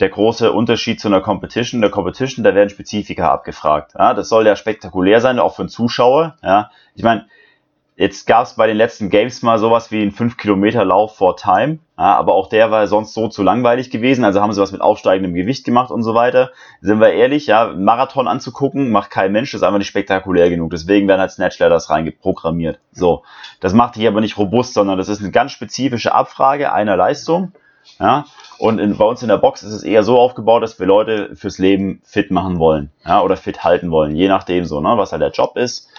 der große Unterschied zu einer Competition. In der Competition, da werden Spezifika abgefragt. Ja, das soll ja spektakulär sein, auch für den Zuschauer. Ja, ich meine, Jetzt gab es bei den letzten Games mal sowas wie einen 5-Kilometer-Lauf vor Time, ja, aber auch der war sonst so zu langweilig gewesen, also haben sie was mit aufsteigendem Gewicht gemacht und so weiter. Sind wir ehrlich, ja, Marathon anzugucken, macht kein Mensch, das ist einfach nicht spektakulär genug. Deswegen werden halt Snatch Ladders reingeprogrammiert. So, das macht dich aber nicht robust, sondern das ist eine ganz spezifische Abfrage einer Leistung. Ja, und in, bei uns in der Box ist es eher so aufgebaut, dass wir Leute fürs Leben fit machen wollen, ja, oder fit halten wollen, je nachdem so, ne, was halt der Job ist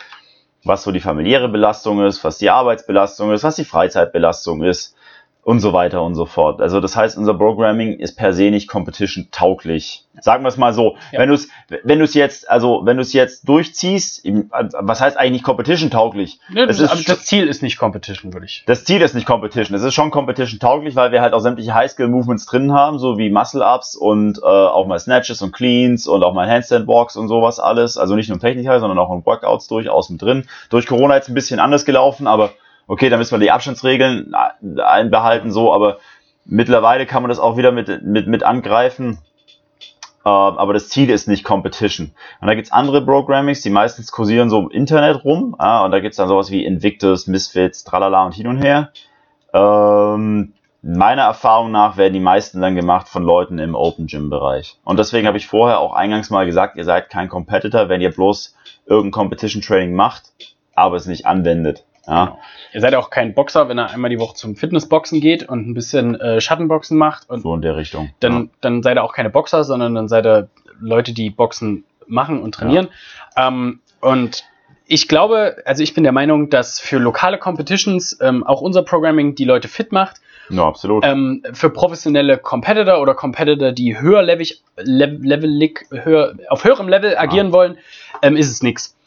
was so die familiäre Belastung ist, was die Arbeitsbelastung ist, was die Freizeitbelastung ist und so weiter und so fort. Also das heißt, unser Programming ist per se nicht competition tauglich. Sagen wir es mal so. Ja. Wenn du es, wenn du es jetzt, also wenn du es jetzt durchziehst, was heißt eigentlich nicht competition tauglich? Ja, das, ist, das Ziel ist nicht competition, würde ich. Das Ziel ist nicht competition. Es ist schon competition tauglich, weil wir halt auch sämtliche High-Skill Movements drin haben, so wie Muscle-Ups und äh, auch mal Snatches und Cleans und auch mal Handstand-Walks und sowas alles. Also nicht nur Techniker, sondern auch in Workouts durchaus mit drin. Durch Corona jetzt ein bisschen anders gelaufen, aber okay, da müssen wir die Abstandsregeln einbehalten, so, aber mittlerweile kann man das auch wieder mit, mit, mit angreifen. Uh, aber das Ziel ist nicht Competition. Und da gibt's andere Programmings, die meistens kursieren so im Internet rum. Uh, und da gibt's dann sowas wie Invictus, Misfits, Tralala und hin und her. Ähm, meiner Erfahrung nach werden die meisten dann gemacht von Leuten im Open Gym Bereich. Und deswegen habe ich vorher auch eingangs mal gesagt, ihr seid kein Competitor, wenn ihr bloß irgendein Competition Training macht, aber es nicht anwendet. Ja. Genau. Ihr seid auch kein Boxer, wenn er einmal die Woche zum Fitnessboxen geht und ein bisschen äh, Schattenboxen macht. Und so in der Richtung. Dann, ja. dann seid ihr auch keine Boxer, sondern dann seid ihr Leute, die Boxen machen und trainieren. Ja. Ähm, und ich glaube, also ich bin der Meinung, dass für lokale Competitions ähm, auch unser Programming die Leute fit macht. Ja, absolut. Ähm, für professionelle Competitor oder Competitor, die höher levelig, levelig, höher, auf höherem Level agieren ja. wollen, ähm, ist es nichts.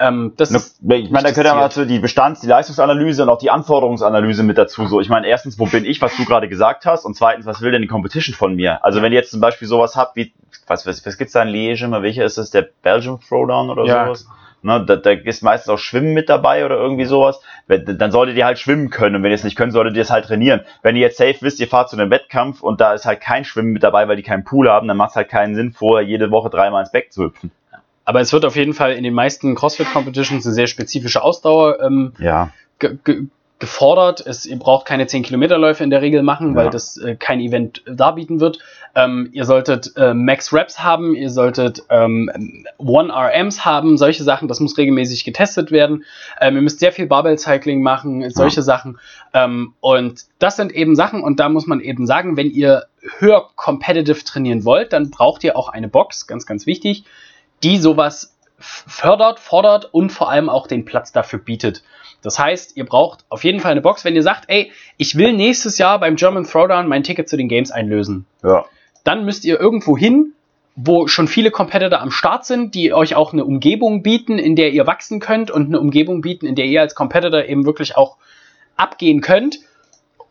Ähm, das ne, ich meine, da gehört ja mal zu die Bestands-, die Leistungsanalyse und auch die Anforderungsanalyse mit dazu. So, ich meine, erstens, wo bin ich, was du gerade gesagt hast, und zweitens, was will denn die Competition von mir? Also, wenn ihr jetzt zum Beispiel sowas habt wie, was, was, was gibt's da in Liege immer? Welcher ist das? Der Belgium Throwdown oder ja. sowas? Ne, da, da ist meistens auch Schwimmen mit dabei oder irgendwie sowas. Dann solltet ihr halt schwimmen können. Und wenn ihr es nicht könnt, solltet ihr es halt trainieren. Wenn ihr jetzt safe wisst, ihr fahrt zu einem Wettkampf und da ist halt kein Schwimmen mit dabei, weil die keinen Pool haben, dann macht es halt keinen Sinn, vorher jede Woche dreimal ins Beck zu hüpfen. Aber es wird auf jeden Fall in den meisten CrossFit-Competitions eine sehr spezifische Ausdauer ähm, ja. ge ge gefordert. Es, ihr braucht keine 10-Kilometer-Läufe in der Regel machen, weil das äh, kein Event darbieten wird. Ähm, ihr solltet äh, Max Reps haben, ihr solltet ähm, One RMs haben, solche Sachen, das muss regelmäßig getestet werden. Ähm, ihr müsst sehr viel Barbell Cycling machen, solche ja. Sachen. Ähm, und das sind eben Sachen, und da muss man eben sagen, wenn ihr höher competitive trainieren wollt, dann braucht ihr auch eine Box, ganz, ganz wichtig die sowas fördert, fordert und vor allem auch den Platz dafür bietet. Das heißt, ihr braucht auf jeden Fall eine Box, wenn ihr sagt, ey, ich will nächstes Jahr beim German Throwdown mein Ticket zu den Games einlösen. Ja. Dann müsst ihr irgendwo hin, wo schon viele Competitor am Start sind, die euch auch eine Umgebung bieten, in der ihr wachsen könnt und eine Umgebung bieten, in der ihr als Competitor eben wirklich auch abgehen könnt.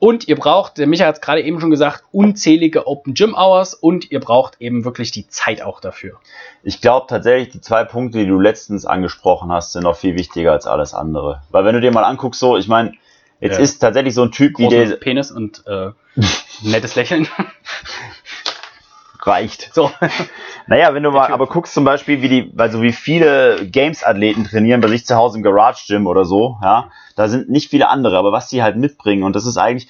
Und ihr braucht, der Michael hat es gerade eben schon gesagt, unzählige Open Gym Hours und ihr braucht eben wirklich die Zeit auch dafür. Ich glaube tatsächlich, die zwei Punkte, die du letztens angesprochen hast, sind noch viel wichtiger als alles andere. Weil wenn du dir mal anguckst, so, ich meine, jetzt Ja. ist tatsächlich so ein Typ wie Großen der Penis und äh, nettes Lächeln. *laughs* reicht. So. *laughs* Naja, wenn du mal aber guckst zum Beispiel, wie die, also wie viele Games-Athleten trainieren bei sich zu Hause im Garage-Gym oder so, ja, da sind nicht viele andere, aber was die halt mitbringen und das ist eigentlich,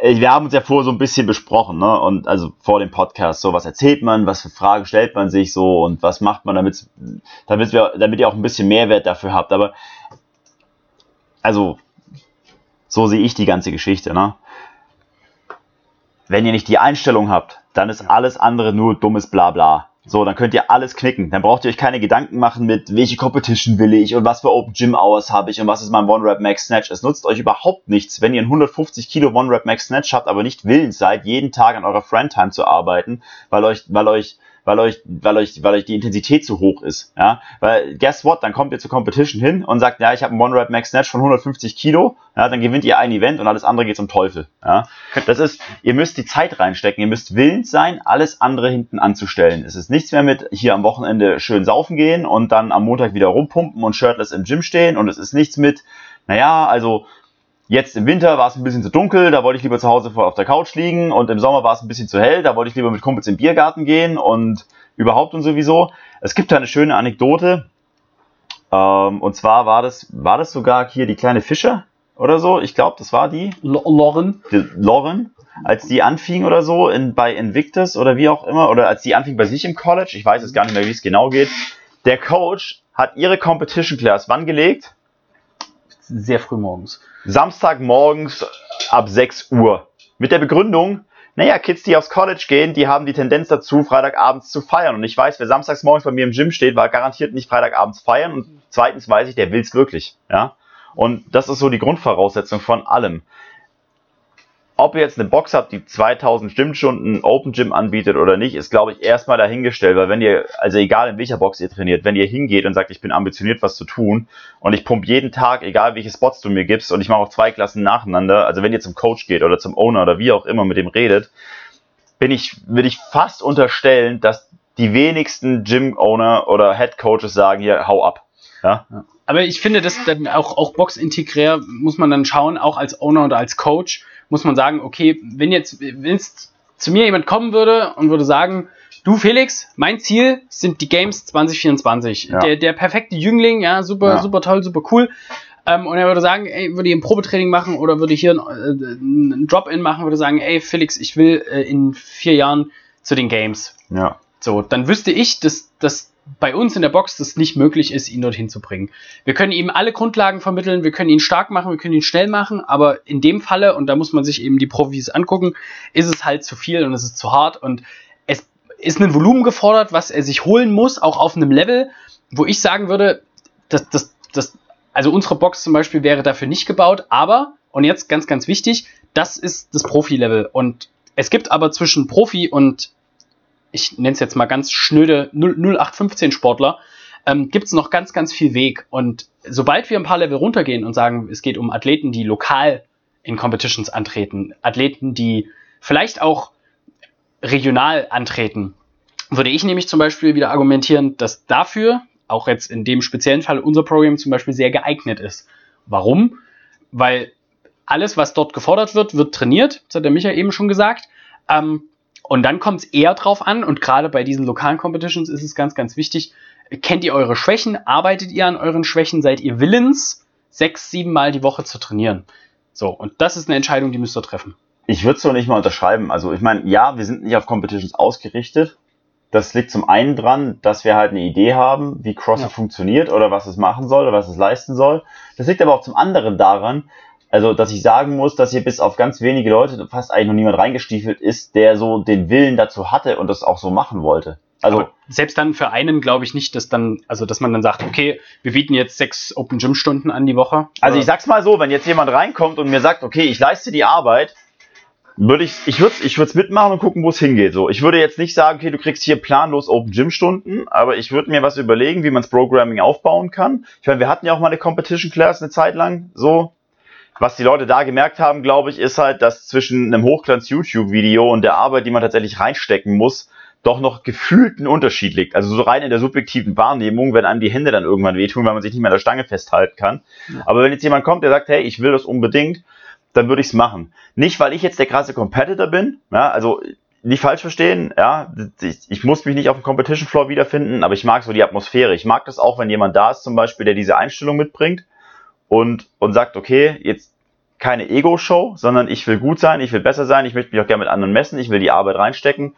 äh, wir haben uns ja vorher so ein bisschen besprochen, ne, und also vor dem Podcast, so was erzählt man, was für Fragen stellt man sich so und was macht man, damit, damit wir, damit ihr auch ein bisschen Mehrwert dafür habt, aber, also, so sehe ich die ganze Geschichte, ne. Wenn ihr nicht die Einstellung habt, dann ist alles andere nur dummes Blabla. So, dann könnt ihr alles knicken. Dann braucht ihr euch keine Gedanken machen mit, welche Competition will ich und was für Open Gym Hours habe ich und was ist mein One Rep Max Snatch. Es nutzt euch überhaupt nichts, wenn ihr einen 150 Kilo One Rep Max Snatch habt, aber nicht willens seid, jeden Tag an eurer Friend Time zu arbeiten, weil euch, weil euch weil euch, weil euch, weil euch die Intensität zu hoch ist, ja, weil guess what, dann kommt ihr zur Competition hin und sagt, ja, ich habe einen One Rep Max Snatch von 150 Kilo, ja, dann gewinnt ihr ein Event und alles andere geht zum Teufel, ja. Das ist, ihr müsst die Zeit reinstecken, ihr müsst willens sein, alles andere hinten anzustellen. Es ist nichts mehr mit hier am Wochenende schön saufen gehen und dann am Montag wieder rumpumpen und shirtless im Gym stehen und es ist nichts mit, naja, also Jetzt im Winter war es ein bisschen zu dunkel, da wollte ich lieber zu Hause auf der Couch liegen und im Sommer war es ein bisschen zu hell, da wollte ich lieber mit Kumpels im Biergarten gehen und überhaupt und sowieso. Es gibt da eine schöne Anekdote. Ähm, und zwar war das, war das sogar hier die kleine Fischer oder so. Ich glaube, das war die, L Lauren. die Lauren, als die anfing oder so in, bei Invictus oder wie auch immer, oder als die anfing bei sich im College, ich weiß jetzt gar nicht mehr, wie es genau geht. Der Coach hat ihre Competition Class wann gelegt? Sehr früh morgens. Samstagmorgens ab 6 Uhr. Mit der Begründung, naja, Kids, die aufs College gehen, die haben die Tendenz dazu, Freitagabends zu feiern. Und ich weiß, wer samstags morgens bei mir im Gym steht, war garantiert nicht Freitagabends feiern. Und zweitens weiß ich, der will's wirklich. Ja? Und das ist so die Grundvoraussetzung von allem. Ob ihr jetzt eine Box habt, die 2000 Stimmstunden Open Gym anbietet oder nicht, ist, glaube ich, erstmal dahingestellt, weil wenn ihr, also egal in welcher Box ihr trainiert, wenn ihr hingeht und sagt, ich bin ambitioniert, was zu tun und ich pump jeden Tag, egal welche Spots du mir gibst und ich mache auch zwei Klassen nacheinander, also wenn ihr zum Coach geht oder zum Owner oder wie auch immer mit dem redet, bin ich, würde ich fast unterstellen, dass die wenigsten Gym-Owner oder Head Coaches sagen, hier, hau ab. Ja? Aber ich finde, dass dann auch, auch boxintegrär muss man dann schauen, auch als Owner oder als Coach, muss man sagen, okay, wenn jetzt, wenn jetzt zu mir jemand kommen würde und würde sagen, du Felix, mein Ziel sind die Games 2024. Ja. Der, der perfekte Jüngling, ja, super, Ja. super toll, super cool. Ähm, und er würde sagen, ey, würde hier ein Probetraining machen oder würde hier ein, äh, ein Drop-In machen, würde sagen, ey, Felix, ich will äh, in vier Jahren zu den Games. Ja. So, dann wüsste ich, dass das bei uns in der Box das nicht möglich ist, ihn dorthin zu bringen. Wir können ihm alle Grundlagen vermitteln, wir können ihn stark machen, wir können ihn schnell machen, aber in dem Falle, und da muss man sich eben die Profis angucken, ist es halt zu viel und es ist zu hart und es ist ein Volumen gefordert, was er sich holen muss, auch auf einem Level, wo ich sagen würde, dass das, das, also unsere Box zum Beispiel wäre dafür nicht gebaut, aber, und jetzt ganz, ganz wichtig, das ist das Profi-Level und es gibt aber zwischen Profi und ich nenne es jetzt mal ganz schnöde 0- 0815 Sportler, ähm, gibt es noch ganz, ganz viel Weg. Und sobald wir ein paar Level runtergehen und sagen, es geht um Athleten, die lokal in Competitions antreten, Athleten, die vielleicht auch regional antreten, würde ich nämlich zum Beispiel wieder argumentieren, dass dafür, auch jetzt in dem speziellen Fall, unser Programm zum Beispiel sehr geeignet ist. Warum? Weil alles, was dort gefordert wird, wird trainiert, das hat der Micha eben schon gesagt. Ähm, und dann kommt es eher drauf an, und gerade bei diesen lokalen Competitions ist es ganz, ganz wichtig, kennt ihr eure Schwächen, arbeitet ihr an euren Schwächen, seid ihr willens, sechs, sieben Mal die Woche zu trainieren. So, und das ist eine Entscheidung, die müsst ihr treffen. Ich würde so nicht mal unterschreiben. Also ich meine, ja, wir sind nicht auf Competitions ausgerichtet. Das liegt zum einen dran, dass wir halt eine Idee haben, wie CrossFit Ja. funktioniert oder was es machen soll oder was es leisten soll. Das liegt aber auch zum anderen daran, also dass ich sagen muss, dass hier bis auf ganz wenige Leute fast eigentlich noch niemand reingestiefelt ist, der so den Willen dazu hatte und das auch so machen wollte. Also Aber selbst dann für einen glaube ich nicht, dass dann, also dass man dann sagt, okay, wir bieten jetzt sechs Open Gym Stunden an die Woche. Also ich sag's mal so, wenn jetzt jemand reinkommt und mir sagt, okay, ich leiste die Arbeit, würde ich, ich würde ich würd's mitmachen und gucken, wo es hingeht. So, ich würde jetzt nicht sagen, okay, du kriegst hier planlos Open Gym Stunden, aber ich würde mir was überlegen, wie man's Programming aufbauen kann. Ich meine, wir hatten ja auch mal eine Competition Class eine Zeit lang, so. Was die Leute da gemerkt haben, glaube ich, ist halt, dass zwischen einem Hochglanz-YouTube-Video und der Arbeit, die man tatsächlich reinstecken muss, doch noch gefühlt ein Unterschied liegt. Also so rein in der subjektiven Wahrnehmung, wenn einem die Hände dann irgendwann wehtun, weil man sich nicht mehr an der Stange festhalten kann. Ja. Aber wenn jetzt jemand kommt, der sagt, hey, ich will das unbedingt, dann würde ich es machen. Nicht, weil ich jetzt der krasse Competitor bin, ja, also nicht falsch verstehen, ja, ich, ich muss mich nicht auf dem Competition Floor wiederfinden, aber ich mag so die Atmosphäre. Ich mag das auch, wenn jemand da ist, zum Beispiel, der diese Einstellung mitbringt und, und sagt, okay, jetzt keine Ego-Show, sondern ich will gut sein, ich will besser sein, ich möchte mich auch gerne mit anderen messen, ich will die Arbeit reinstecken,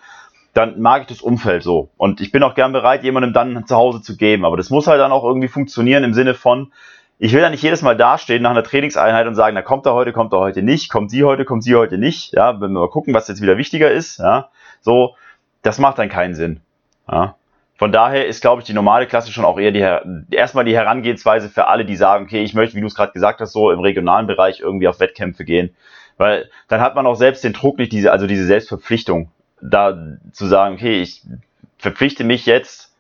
dann mag ich das Umfeld so. Und ich bin auch gern bereit, jemandem dann zu Hause zu geben. Aber das muss halt dann auch irgendwie funktionieren im Sinne von, ich will ja nicht jedes Mal dastehen nach einer Trainingseinheit und sagen, na kommt er heute, kommt er heute nicht, kommt sie heute, kommt sie heute nicht. Ja, wenn wir mal gucken, was jetzt wieder wichtiger ist. Ja, so, das macht dann keinen Sinn. Ja. Von daher ist, glaube ich, die normale Klasse schon auch eher die erstmal die Herangehensweise für alle, die sagen, okay, ich möchte, wie du es gerade gesagt hast, so im regionalen Bereich irgendwie auf Wettkämpfe gehen. Weil dann hat man auch selbst den Druck nicht, diese, also diese Selbstverpflichtung, da zu sagen, okay, ich verpflichte mich jetzt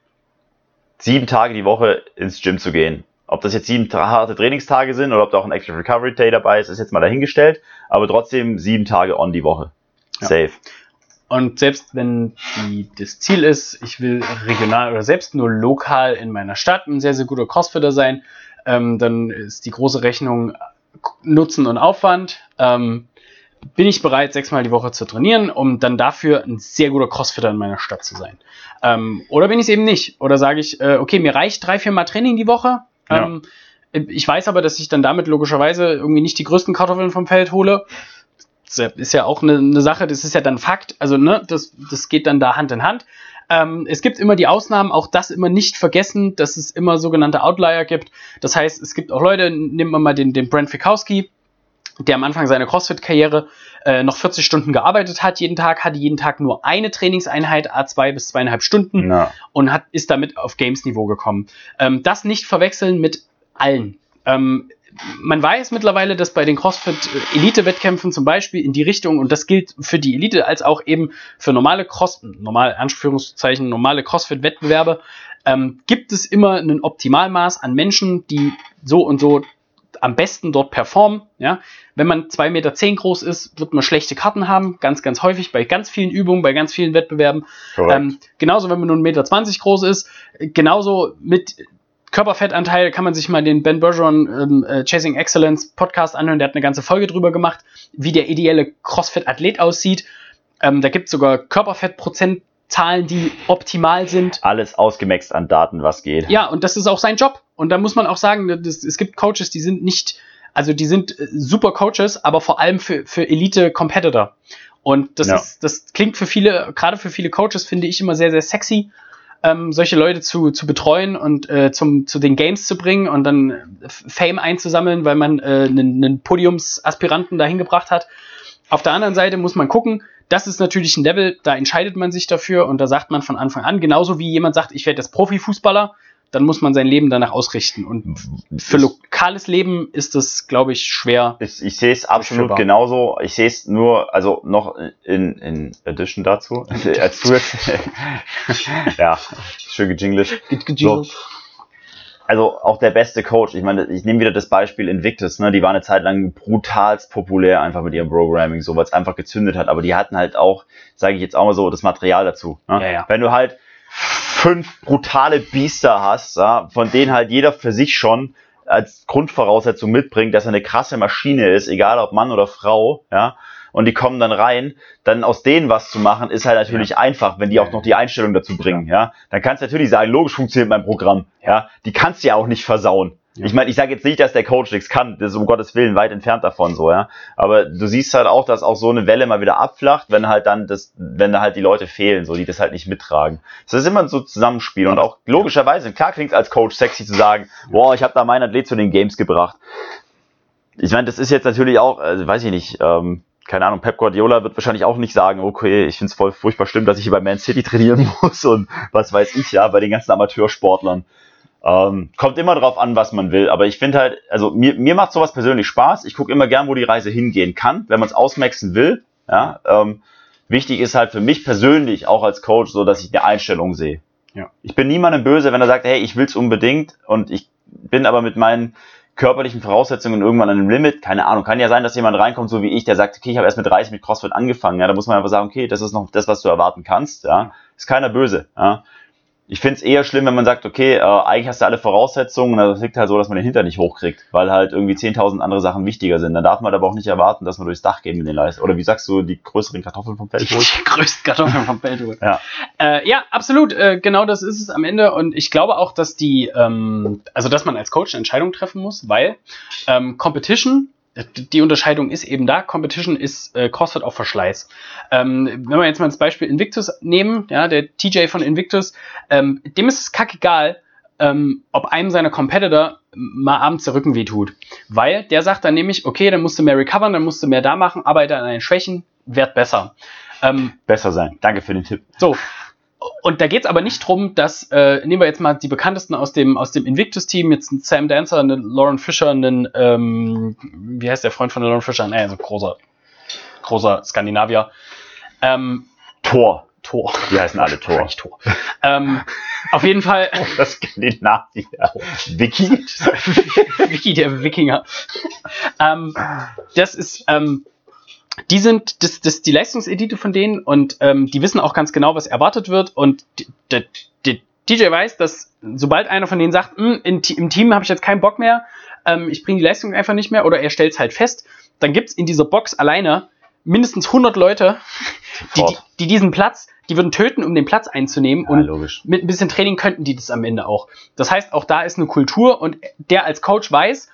sieben Tage die Woche ins Gym zu gehen. Ob das jetzt sieben harte Trainingstage sind oder ob da auch ein Extra Recovery Day dabei ist, ist jetzt mal dahingestellt. Aber trotzdem sieben Tage on die Woche. Safe. Und selbst wenn die, das Ziel ist, ich will regional oder selbst nur lokal in meiner Stadt ein sehr, sehr guter Crossfitter sein, ähm, dann ist die große Rechnung Nutzen und Aufwand. Ähm, bin ich bereit, sechsmal die Woche zu trainieren, um dann dafür ein sehr guter Crossfitter in meiner Stadt zu sein? Ähm, oder bin ich es eben nicht? Oder sage ich, äh, okay, mir reicht drei, vier Mal Training die Woche, ja. Ähm, ich weiß aber, dass ich dann damit logischerweise irgendwie nicht die größten Kartoffeln vom Feld hole. Das ist ja auch eine, eine Sache, das ist ja dann Fakt. Also, ne, das, das geht dann da Hand in Hand. Ähm, es gibt immer die Ausnahmen, auch das immer nicht vergessen, dass es immer sogenannte Outlier gibt. Das heißt, es gibt auch Leute, nehmen wir mal den, den Brent Fikowski, der am Anfang seiner CrossFit-Karriere äh, noch 40 Stunden gearbeitet hat, jeden Tag, hatte jeden Tag nur eine Trainingseinheit, A2 bis zweieinhalb Stunden ja. und hat, ist damit auf Games-Niveau gekommen. Ähm, das nicht verwechseln mit allen. Ähm, man weiß mittlerweile, dass bei den CrossFit-Elite-Wettkämpfen zum Beispiel in die Richtung, und das gilt für die Elite als auch eben für normale Cross, normal, Anführungszeichen, normale CrossFit-Wettbewerbe, ähm, gibt es immer ein Optimalmaß an Menschen, die so und so am besten dort performen. Ja? Wenn man 2,10 Meter zehn groß ist, wird man schlechte Karten haben, ganz, ganz häufig bei ganz vielen Übungen, bei ganz vielen Wettbewerben. Ähm, genauso, wenn man nur 1,20 Meter zwanzig groß ist, genauso mit Körperfettanteil kann man sich mal den Ben Bergeron ähm, äh, Chasing Excellence Podcast anhören, der hat eine ganze Folge drüber gemacht, wie der ideelle CrossFit-Athlet aussieht. Ähm, da gibt es sogar Körperfettprozent Zahlen, die optimal sind. Alles ausgemaxt an Daten, was geht. Ja, und das ist auch sein Job. Und da muss man auch sagen, das, es gibt Coaches, die sind nicht, also die sind äh, super Coaches, aber vor allem für, für Elite-Competitor. Und das ja. ist, das klingt für viele, gerade für viele Coaches, finde ich immer sehr, sehr sexy, ähm, solche Leute zu, zu betreuen und äh, zum, zu den Games zu bringen und dann Fame einzusammeln, weil man äh, einen, einen Podiumsaspiranten dahin gebracht hat. Auf der anderen Seite muss man gucken, das ist natürlich ein Level, da entscheidet man sich dafür und da sagt man von Anfang an, genauso wie jemand sagt, ich werde jetzt Profifußballer, dann muss man sein Leben danach ausrichten. Und für lokales Leben ist das, glaube ich, schwer. Ich, ich sehe es absolut genauso. Ich sehe es nur, also noch in, in Addition dazu, *laughs* als Zusatz. *laughs* ja, schön gejinglischt. So also auch der beste Coach. Ich meine, ich nehme wieder das Beispiel Invictus, ne? Die war eine Zeit lang brutalst populär einfach mit ihrem Programming, so weil es einfach gezündet hat. Aber die hatten halt auch, sage ich jetzt auch mal so, das Material dazu. Ne? Ja, ja. Wenn du halt fünf brutale Biester hast, ja, von denen halt jeder für sich schon als Grundvoraussetzung mitbringt, dass er eine krasse Maschine ist, egal ob Mann oder Frau, ja, und die kommen dann rein, dann aus denen was zu machen, ist halt natürlich ja. einfach, wenn die auch noch die Einstellung dazu bringen, ja. ja. Dann kannst du natürlich sagen, logisch funktioniert mein Programm, ja. Die kannst du ja auch nicht versauen. Ja. Ich meine, ich sage jetzt nicht, dass der Coach nichts kann, das ist um Gottes Willen weit entfernt davon so, ja. Aber du siehst halt auch, dass auch so eine Welle mal wieder abflacht, wenn halt dann das, wenn da halt die Leute fehlen, so die das halt nicht mittragen. Das ist immer so ein Zusammenspiel und auch logischerweise, klar klingt es als Coach sexy zu sagen, boah, ich habe da meinen Athlet zu den Games gebracht. Ich meine, das ist jetzt natürlich auch, also weiß ich nicht, ähm, keine Ahnung, Pep Guardiola wird wahrscheinlich auch nicht sagen, okay, ich finde es voll furchtbar schlimm, dass ich hier bei Man City trainieren *laughs* muss und was weiß ich ja, bei den ganzen Amateursportlern. Ähm, kommt immer drauf an, was man will. Aber ich finde halt, also mir, mir macht sowas persönlich Spaß. Ich gucke immer gern, wo die Reise hingehen kann, wenn man es ausmaxen will. Ja, ähm, wichtig ist halt für mich persönlich, auch als Coach, so dass ich eine Einstellung sehe. Ja. Ich bin niemandem böse, wenn er sagt, hey, ich will's unbedingt und ich bin aber mit meinen körperlichen Voraussetzungen irgendwann an einem Limit. Keine Ahnung, kann ja sein, dass jemand reinkommt, so wie ich, der sagt, okay, ich habe erst mit 30 mit CrossFit angefangen. Ja, da muss man einfach sagen, okay, das ist noch das, was du erwarten kannst. Ja, ist keiner böse. Ja. Ich finde es eher schlimm, wenn man sagt, okay, äh, eigentlich hast du alle Voraussetzungen, das liegt halt so, dass man den Hinter nicht hochkriegt, weil halt irgendwie 10.000 andere Sachen wichtiger sind. Dann darf man aber auch nicht erwarten, dass man durchs Dach gehen mit den Leisten. Oder wie sagst du, die größeren Kartoffeln vom Feld holt? *laughs* Die größten Kartoffeln vom Feld holt. Ja. Äh, ja, absolut. Äh, genau das ist es am Ende. Und ich glaube auch, dass die, ähm, also dass man als Coach eine Entscheidung treffen muss, weil ähm, Competition die Unterscheidung ist eben da. Competition ist äh, CrossFit auf Verschleiß. Ähm, wenn wir jetzt mal das Beispiel Invictus nehmen, ja, der TJ von Invictus, ähm, dem ist es kackegal, ähm, ob einem seiner Competitor mal abends der Rücken wehtut. Weil der sagt dann nämlich, okay, dann musst du mehr recovern, dann musst du mehr da machen, arbeite an deinen Schwächen, werd besser. Ähm, besser sein. Danke für den Tipp. So, und da geht es aber nicht drum, dass, äh, nehmen wir jetzt mal die bekanntesten aus dem, aus dem Invictus-Team, jetzt einen Sam Dancer, einen Lauren Fisher, einen, ähm, wie heißt der Freund von Lauren Fisher? Naja, so großer, großer Skandinavier. Ähm, Tor. Tor. Die heißen alle Tor. Tor. ähm, auf jeden Fall. *laughs* Das Skandinavier. Wiki. *laughs* Wiki, der Wikinger. ähm, das ist, ähm, die sind das, das die Leistungsedite von denen und ähm, die wissen auch ganz genau, was erwartet wird. Und der TJ weiß, dass sobald einer von denen sagt, hm, im Team habe ich jetzt keinen Bock mehr, ähm, ich bringe die Leistung einfach nicht mehr oder er stellt es halt fest, dann gibt's in dieser Box alleine mindestens 100 Leute, die, die, die, diesen Platz, die würden töten, um den Platz einzunehmen. Ja, und logisch. mit ein bisschen Training könnten die das am Ende auch. Das heißt, auch da ist eine Kultur und der als Coach weiß,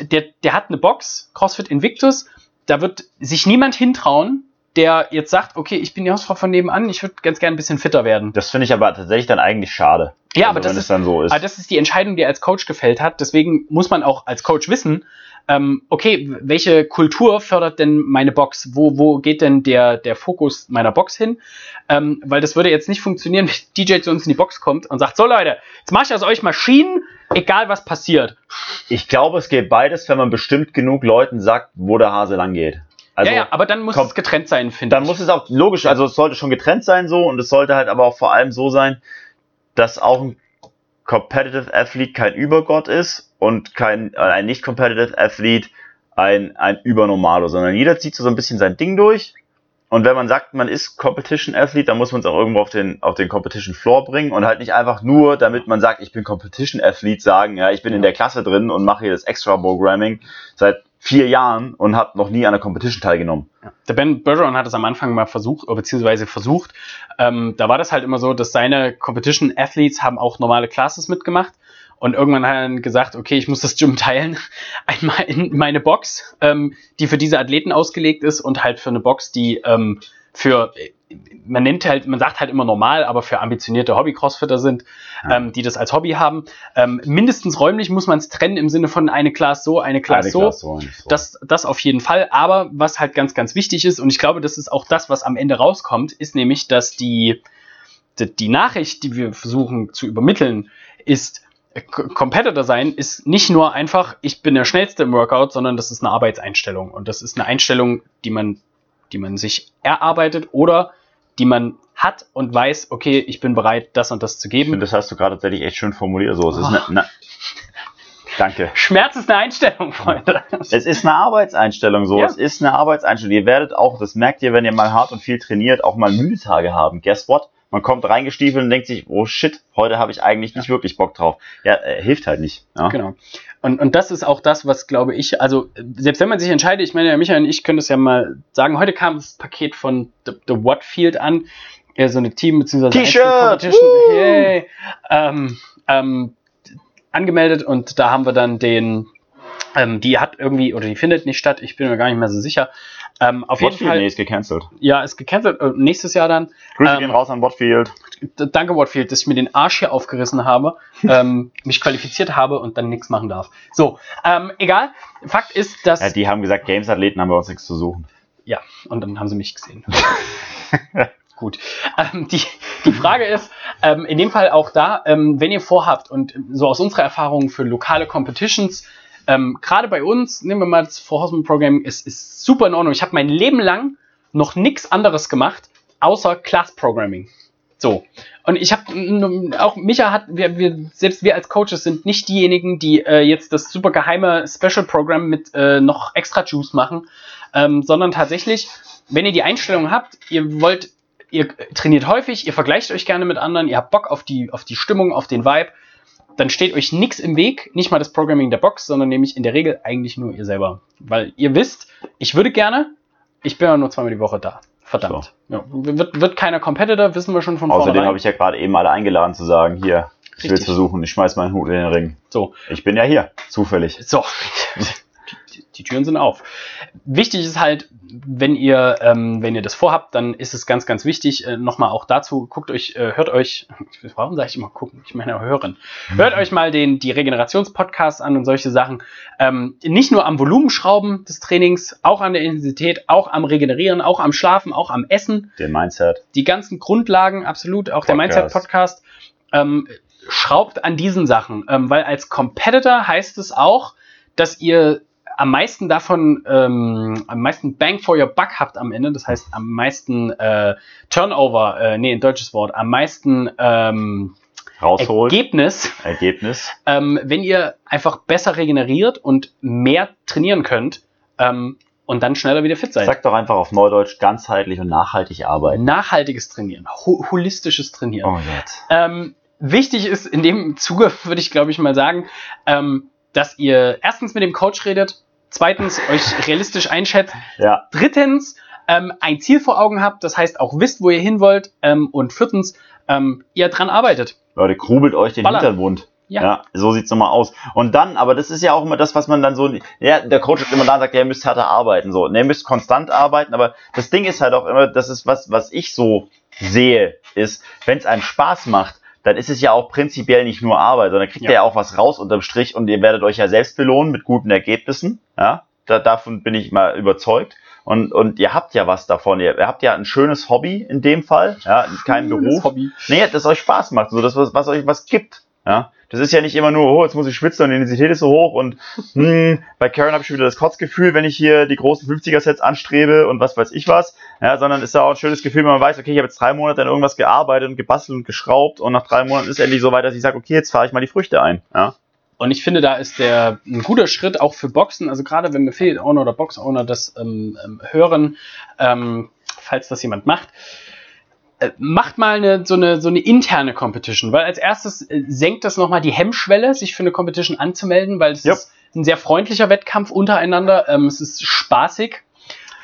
der, der hat eine Box, CrossFit Invictus, da wird sich niemand hintrauen, der jetzt sagt, okay, ich bin die Hausfrau von nebenan, ich würde ganz gerne ein bisschen fitter werden. Das finde ich aber tatsächlich dann eigentlich schade. Ja, also, aber das ist, dann so ist. Aber das ist die Entscheidung, die er als Coach gefällt hat. Deswegen muss man auch als Coach wissen, ähm, okay, welche Kultur fördert denn meine Box? Wo, wo geht denn der, der Fokus meiner Box hin? Ähm, weil das würde jetzt nicht funktionieren, wenn *laughs* DJ zu uns in die Box kommt und sagt, so Leute, jetzt mache ich aus euch Maschinen, egal was passiert. Ich glaube, es geht beides, wenn man bestimmt genug Leuten sagt, wo der Hase lang geht. Also, ja, ja, aber dann muss es getrennt sein, finde ich. Dann muss es auch, logisch, also es sollte schon getrennt sein so und es sollte halt aber auch vor allem so sein, dass auch ein Competitive Athlete kein Übergott ist und kein, ein nicht Competitive Athlete ein, ein Übernormalo, sondern jeder zieht so ein bisschen sein Ding durch und wenn man sagt, man ist Competition Athlete, dann muss man es auch irgendwo auf den, auf den Competition Floor bringen und halt nicht einfach nur, damit man sagt, ich bin Competition Athlete, sagen, ja, ich bin in der Klasse drin und mache hier das Extra Programming seit vier Jahren und habe noch nie an der Competition teilgenommen. Ja. Der Ben Bergeron hat es am Anfang mal versucht, beziehungsweise versucht. Ähm, da war das halt immer so, dass seine Competition Athletes haben auch normale Classes mitgemacht und irgendwann hat er gesagt, okay, ich muss das Gym teilen. *laughs* Einmal in meine Box, ähm, die für diese Athleten ausgelegt ist und halt für eine Box, die ähm, für, man nennt halt, man sagt halt immer normal, aber für ambitionierte Hobby-Crossfitter sind, ja. ähm, die das als Hobby haben. Ähm, mindestens räumlich muss man es trennen im Sinne von eine Class so, eine Class eine so. Class so, so. Das, das auf jeden Fall. Aber was halt ganz, ganz wichtig ist, und ich glaube, das ist auch das, was am Ende rauskommt, ist nämlich, dass die, die, die Nachricht, die wir versuchen zu übermitteln, ist, Competitor sein ist nicht nur einfach, ich bin der Schnellste im Workout, sondern das ist eine Arbeitseinstellung. Und das ist eine Einstellung, die man, die man sich erarbeitet oder die man hat und weiß, okay, ich bin bereit, das und das zu geben. Finde, das hast du gerade tatsächlich echt schön formuliert. So, es ist eine, eine *laughs* Danke. Schmerz ist eine Einstellung, Freunde. Es ist eine Arbeitseinstellung so. Ja. Es ist eine Arbeitseinstellung. Ihr werdet auch, das merkt ihr, wenn ihr mal hart und viel trainiert, auch mal müde Tage haben. Guess what? Man kommt reingestiefelt und denkt sich, oh shit, heute habe ich eigentlich nicht ja. wirklich Bock drauf. Ja, äh, hilft halt nicht. Ja? Genau. Und, und das ist auch das, was glaube ich, also selbst wenn man sich entscheidet, ich meine, Michael und ich können das ja mal sagen, heute kam das Paket von The, The Watfield an, ja, so eine Team- bzw. T-Shirt hey, ähm, ähm, angemeldet und da haben wir dann den, ähm, die hat irgendwie, oder die findet nicht statt, ich bin mir gar nicht mehr so sicher, ähm, auf Watfield, jeden Fall. Nee, ist gecancelt. Ja, ist gecancelt. Äh, nächstes Jahr dann. Grüße ähm, gehen raus an Watfield. Danke, Watfield, dass ich mir den Arsch hier aufgerissen habe, *laughs* ähm, mich qualifiziert habe und dann nichts machen darf. So, ähm, egal. Fakt ist, dass. Ja, die haben gesagt, Games-Athleten haben bei uns nichts zu suchen. Ja, und dann haben sie mich gesehen. *laughs* Gut. Ähm, die, die Frage ist, ähm, in dem Fall auch da, ähm, wenn ihr vorhabt und so aus unserer Erfahrung für lokale Competitions ähm, Gerade bei uns, nehmen wir mal das For Horseman Programming, ist, ist super in Ordnung. Ich habe mein Leben lang noch nichts anderes gemacht, außer Class Programming. So. Und ich habe auch Micha hat, wir, wir, selbst wir als Coaches sind nicht diejenigen, die äh, jetzt das super geheime Special Program mit äh, noch extra Juice machen, ähm, sondern tatsächlich, wenn ihr die Einstellung habt, ihr wollt, ihr trainiert häufig, ihr vergleicht euch gerne mit anderen, ihr habt Bock auf die, auf die Stimmung, auf den Vibe, dann steht euch nichts im Weg, nicht mal das Programming der Box, sondern nämlich in der Regel eigentlich nur ihr selber. Weil ihr wisst, ich würde gerne, ich bin ja nur zweimal die Woche da. Verdammt. Ja, wird, wird keiner Competitor, wissen wir schon von Außerdem vornherein. habe ich ja gerade eben alle eingeladen zu sagen, hier, ich will es versuchen, ich schmeiß meinen Hut in den Ring. So, Ich bin ja hier, zufällig. So, *laughs* die, Türen sind auf. Wichtig ist halt, wenn ihr, ähm, wenn ihr das vorhabt, dann ist es ganz, ganz wichtig, äh, nochmal auch dazu, guckt euch, äh, hört euch, *laughs* warum sage ich immer gucken? Ich meine hören. Hört euch mal den, die Regenerationspodcasts an und solche Sachen. Ähm, nicht nur am Volumen schrauben des Trainings, auch an der Intensität, auch am Regenerieren, auch am Schlafen, auch am Essen Den Mindset. die ganzen Grundlagen, absolut, auch der Podcast. Mindset-Podcast, ähm, schraubt an diesen Sachen. Ähm, weil als Competitor heißt es auch, dass ihr am meisten davon, ähm, am meisten Bang for your Buck habt am Ende. Das heißt, am meisten äh, Turnover, äh, nee, ein deutsches Wort, am meisten ähm, Rausholt. Ergebnis, Ergebnis. *laughs* ähm, wenn ihr einfach besser regeneriert und mehr trainieren könnt ähm, und dann schneller wieder fit seid. Sag doch einfach auf Neudeutsch ganzheitlich und nachhaltig arbeiten. Nachhaltiges Trainieren, ho holistisches Trainieren. Oh Gott. Ähm, wichtig ist in dem Zuge, *laughs* würde ich glaube ich mal sagen, ähm, dass ihr erstens mit dem Coach redet, zweitens euch realistisch einschätzt, Ja, drittens ähm, ein Ziel vor Augen habt, das heißt auch wisst, wo ihr hin wollt ähm, und viertens ähm, ihr dran arbeitet. Leute, krubelt euch den Ballern. Hintergrund. Ja. Ja. so sieht's nochmal aus. Und dann, aber das ist ja auch immer das, was man dann so, ja, der Coach ist immer da und sagt, ja, ihr müsst härter arbeiten, so. Ne, ihr müsst konstant arbeiten, aber das Ding ist halt auch immer, das ist was, was ich so sehe, ist, wenn es einem Spaß macht, dann ist es ja auch prinzipiell nicht nur Arbeit, sondern kriegt Ja. ihr ja auch was raus unterm Strich und ihr werdet euch ja selbst belohnen mit guten Ergebnissen, ja. Da, davon bin ich mal überzeugt. Und, und ihr habt ja was davon. Ihr, ihr habt ja ein schönes Hobby in dem Fall, ja, kein Beruf. Hobby. Nee, das euch Spaß macht, so das, was, was euch was gibt. Ja, das ist ja nicht immer nur, oh, jetzt muss ich schwitzen und die Intensität ist so hoch und *laughs* hm, bei Karen habe ich schon wieder das Kotzgefühl, wenn ich hier die großen 50er-Sets anstrebe und was weiß ich was. Ja, sondern ist ja auch ein schönes Gefühl, wenn man weiß, okay, ich habe jetzt drei Monate an irgendwas gearbeitet und gebastelt und geschraubt und nach drei Monaten ist endlich so weit, dass ich sage, okay, jetzt fahre ich mal die Früchte ein. Ja, Und ich finde, da ist der ein guter Schritt auch für Boxen, also gerade wenn Affiliate Owner oder Box Owner das ähm, ähm, hören, ähm, falls das jemand macht, macht mal eine, so, eine, so eine interne Competition, weil als erstes äh, senkt das nochmal die Hemmschwelle, sich für eine Competition anzumelden, weil es Yep. ist ein sehr freundlicher Wettkampf untereinander, ähm, es ist spaßig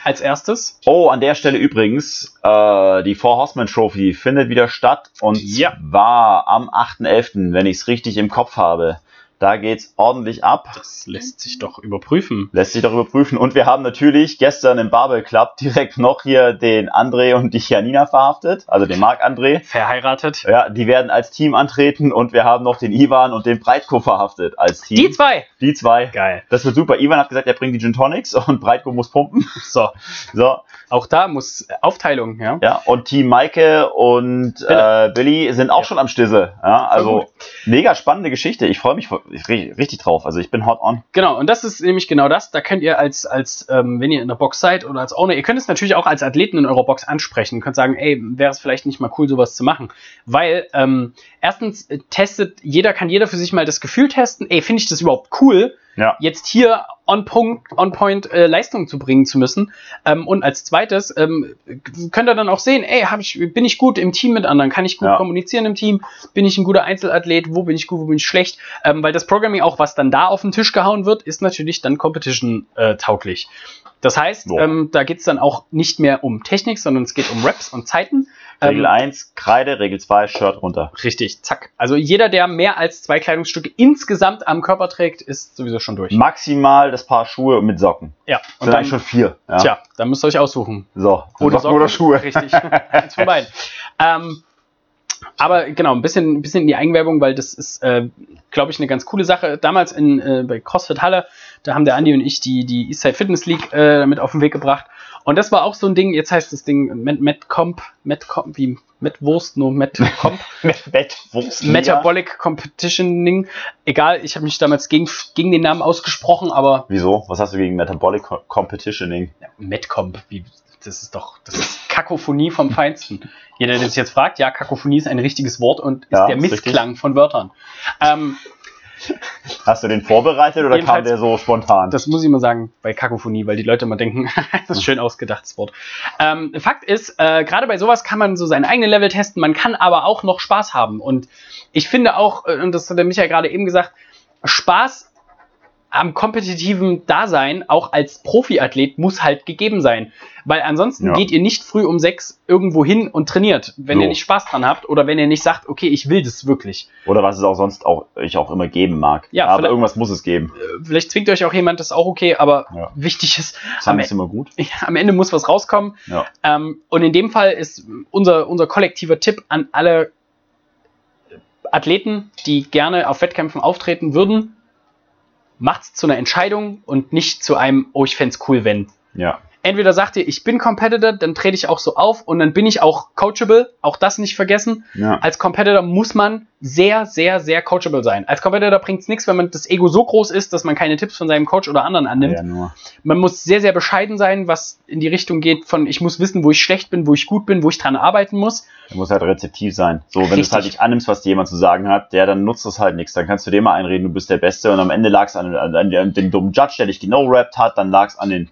als erstes. Oh, an der Stelle übrigens, äh, die Four Horsemen Trophy findet wieder statt und Ja. zwar am 8.11., wenn ich es richtig im Kopf habe. Da geht's ordentlich ab. Das lässt sich doch überprüfen. Lässt sich doch überprüfen. Und wir haben natürlich gestern im Barbell Club direkt noch hier den André und die Janina verhaftet, also den Marc André. Verheiratet. Ja, die werden als Team antreten und wir haben noch den Ivan und den Breitko verhaftet als Team. Die zwei! Die zwei. Geil. Das wird super. Ivan hat gesagt, er bringt die Gin Tonics und Breitko muss pumpen. So, So, auch da muss Aufteilung, ja. ja. Und Team Maike und äh, Billy sind auch Ja. schon am Stisse. Ja, also mega spannende Geschichte. Ich freue mich richtig drauf. Also ich bin hot on. Genau, und das ist nämlich genau das. Da könnt ihr als, als ähm, wenn ihr in der Box seid oder als Owner, ihr könnt es natürlich auch als Athleten in eurer Box ansprechen. Ihr könnt sagen, ey, wäre es vielleicht nicht mal cool, sowas zu machen. Weil, ähm, erstens äh, testet, jeder kann jeder für sich mal das Gefühl testen, ey, finde ich das überhaupt cool, Ja. jetzt hier on Punkt, on point äh, Leistung zu bringen zu müssen. Ähm, und als zweites ähm, könnt ihr dann auch sehen, ey, hab ich, bin ich gut im Team mit anderen, kann ich gut Ja. kommunizieren im Team, bin ich ein guter Einzelathlet, wo bin ich gut, wo bin ich schlecht. Ähm, weil das Programming auch, was dann da auf den Tisch gehauen wird, ist natürlich dann Competition äh, tauglich. Das heißt, So. ähm, da geht's dann auch nicht mehr um Technik, sondern es geht um Raps und Zeiten. Regel Ähm, 1, Kreide, Regel 2, Shirt runter. Richtig, zack. Also jeder, der mehr als zwei Kleidungsstücke insgesamt am Körper trägt, ist sowieso schon durch. Maximal das Paar Schuhe mit Socken. Ja, Und dann, schon vier. Ja. tja, dann müsst ihr euch aussuchen. So, Ohne Socken oder Schuhe. Richtig. Eins von beiden. *laughs* Ähm, aber genau, ein bisschen, ein bisschen in die Eigenwerbung, weil das ist, äh, glaube ich, eine ganz coole Sache. Damals in, äh, bei CrossFit Halle, da haben der Andi und ich die, die Eastside Fitness League äh, mit auf den Weg gebracht. Und das war auch so ein Ding, jetzt heißt das Ding Met, Metcomp, Metcomp, wie Metwurst, nur Metcomp. *laughs* Bettwurst. Metabolic Competitioning. Egal, ich habe mich damals gegen, gegen den Namen ausgesprochen, aber Wieso? Was hast du gegen Metabolic Co- Competitioning? ja, Metcomp, wie das ist doch, das ist Kakophonie vom Feinsten. Jeder, der sich jetzt fragt, ja, Kakophonie ist ein richtiges Wort und ist Ja, der ist Missklang richtig. von Wörtern. Ähm, *laughs* Hast du den vorbereitet oder kam der so spontan? das muss ich immer sagen bei Kakophonie, weil die Leute immer denken, *laughs* das ist schön ausgedachtes Wort. Ähm, Fakt ist, äh, gerade bei sowas kann man so seinen eigenen Level testen, man kann aber auch noch Spaß haben. Und ich finde auch, äh, und das hat der Michael gerade eben gesagt, Spaß am kompetitiven Dasein, auch als Profiathlet, muss halt gegeben sein. Weil ansonsten Ja. geht ihr nicht früh um sechs irgendwo hin und trainiert, wenn So. ihr nicht Spaß dran habt oder wenn ihr nicht sagt, okay, ich will das wirklich. Oder was es auch sonst auch ich auch immer geben mag. Ja, aber irgendwas muss es geben. Äh, Vielleicht zwingt euch auch jemand, das ist auch okay, aber Ja. wichtig ist, Das am, ist immer gut. *laughs* ja, am Ende muss was rauskommen. Ja. Ähm, und in dem Fall ist unser, unser kollektiver Tipp an alle Athleten, die gerne auf Wettkämpfen auftreten würden, macht's zu einer Entscheidung und nicht zu einem, oh, ich fänd's cool, wenn. Ja. Entweder sagt ihr, ich bin Competitor, dann trete ich auch so auf und dann bin ich auch coachable, auch das nicht vergessen. Ja. Als Competitor muss man sehr, sehr, sehr coachable sein. Als Competitor bringt's nichts, wenn man das Ego so groß ist, dass man keine Tipps von seinem Coach oder anderen annimmt ja man muss sehr, sehr bescheiden sein, was in die Richtung geht von, ich muss wissen, wo ich schlecht bin, wo ich gut bin, wo ich dran arbeiten muss. Er muss halt rezeptiv sein. So, wenn du es halt nicht annimmst, was dir jemand zu sagen hat, der dann nutzt es halt nichts. Dann kannst du dir mal einreden, du bist der Beste und am Ende lag es an, an, an dem dummen Judge, der dich genau-rappt hat, dann lag es an den,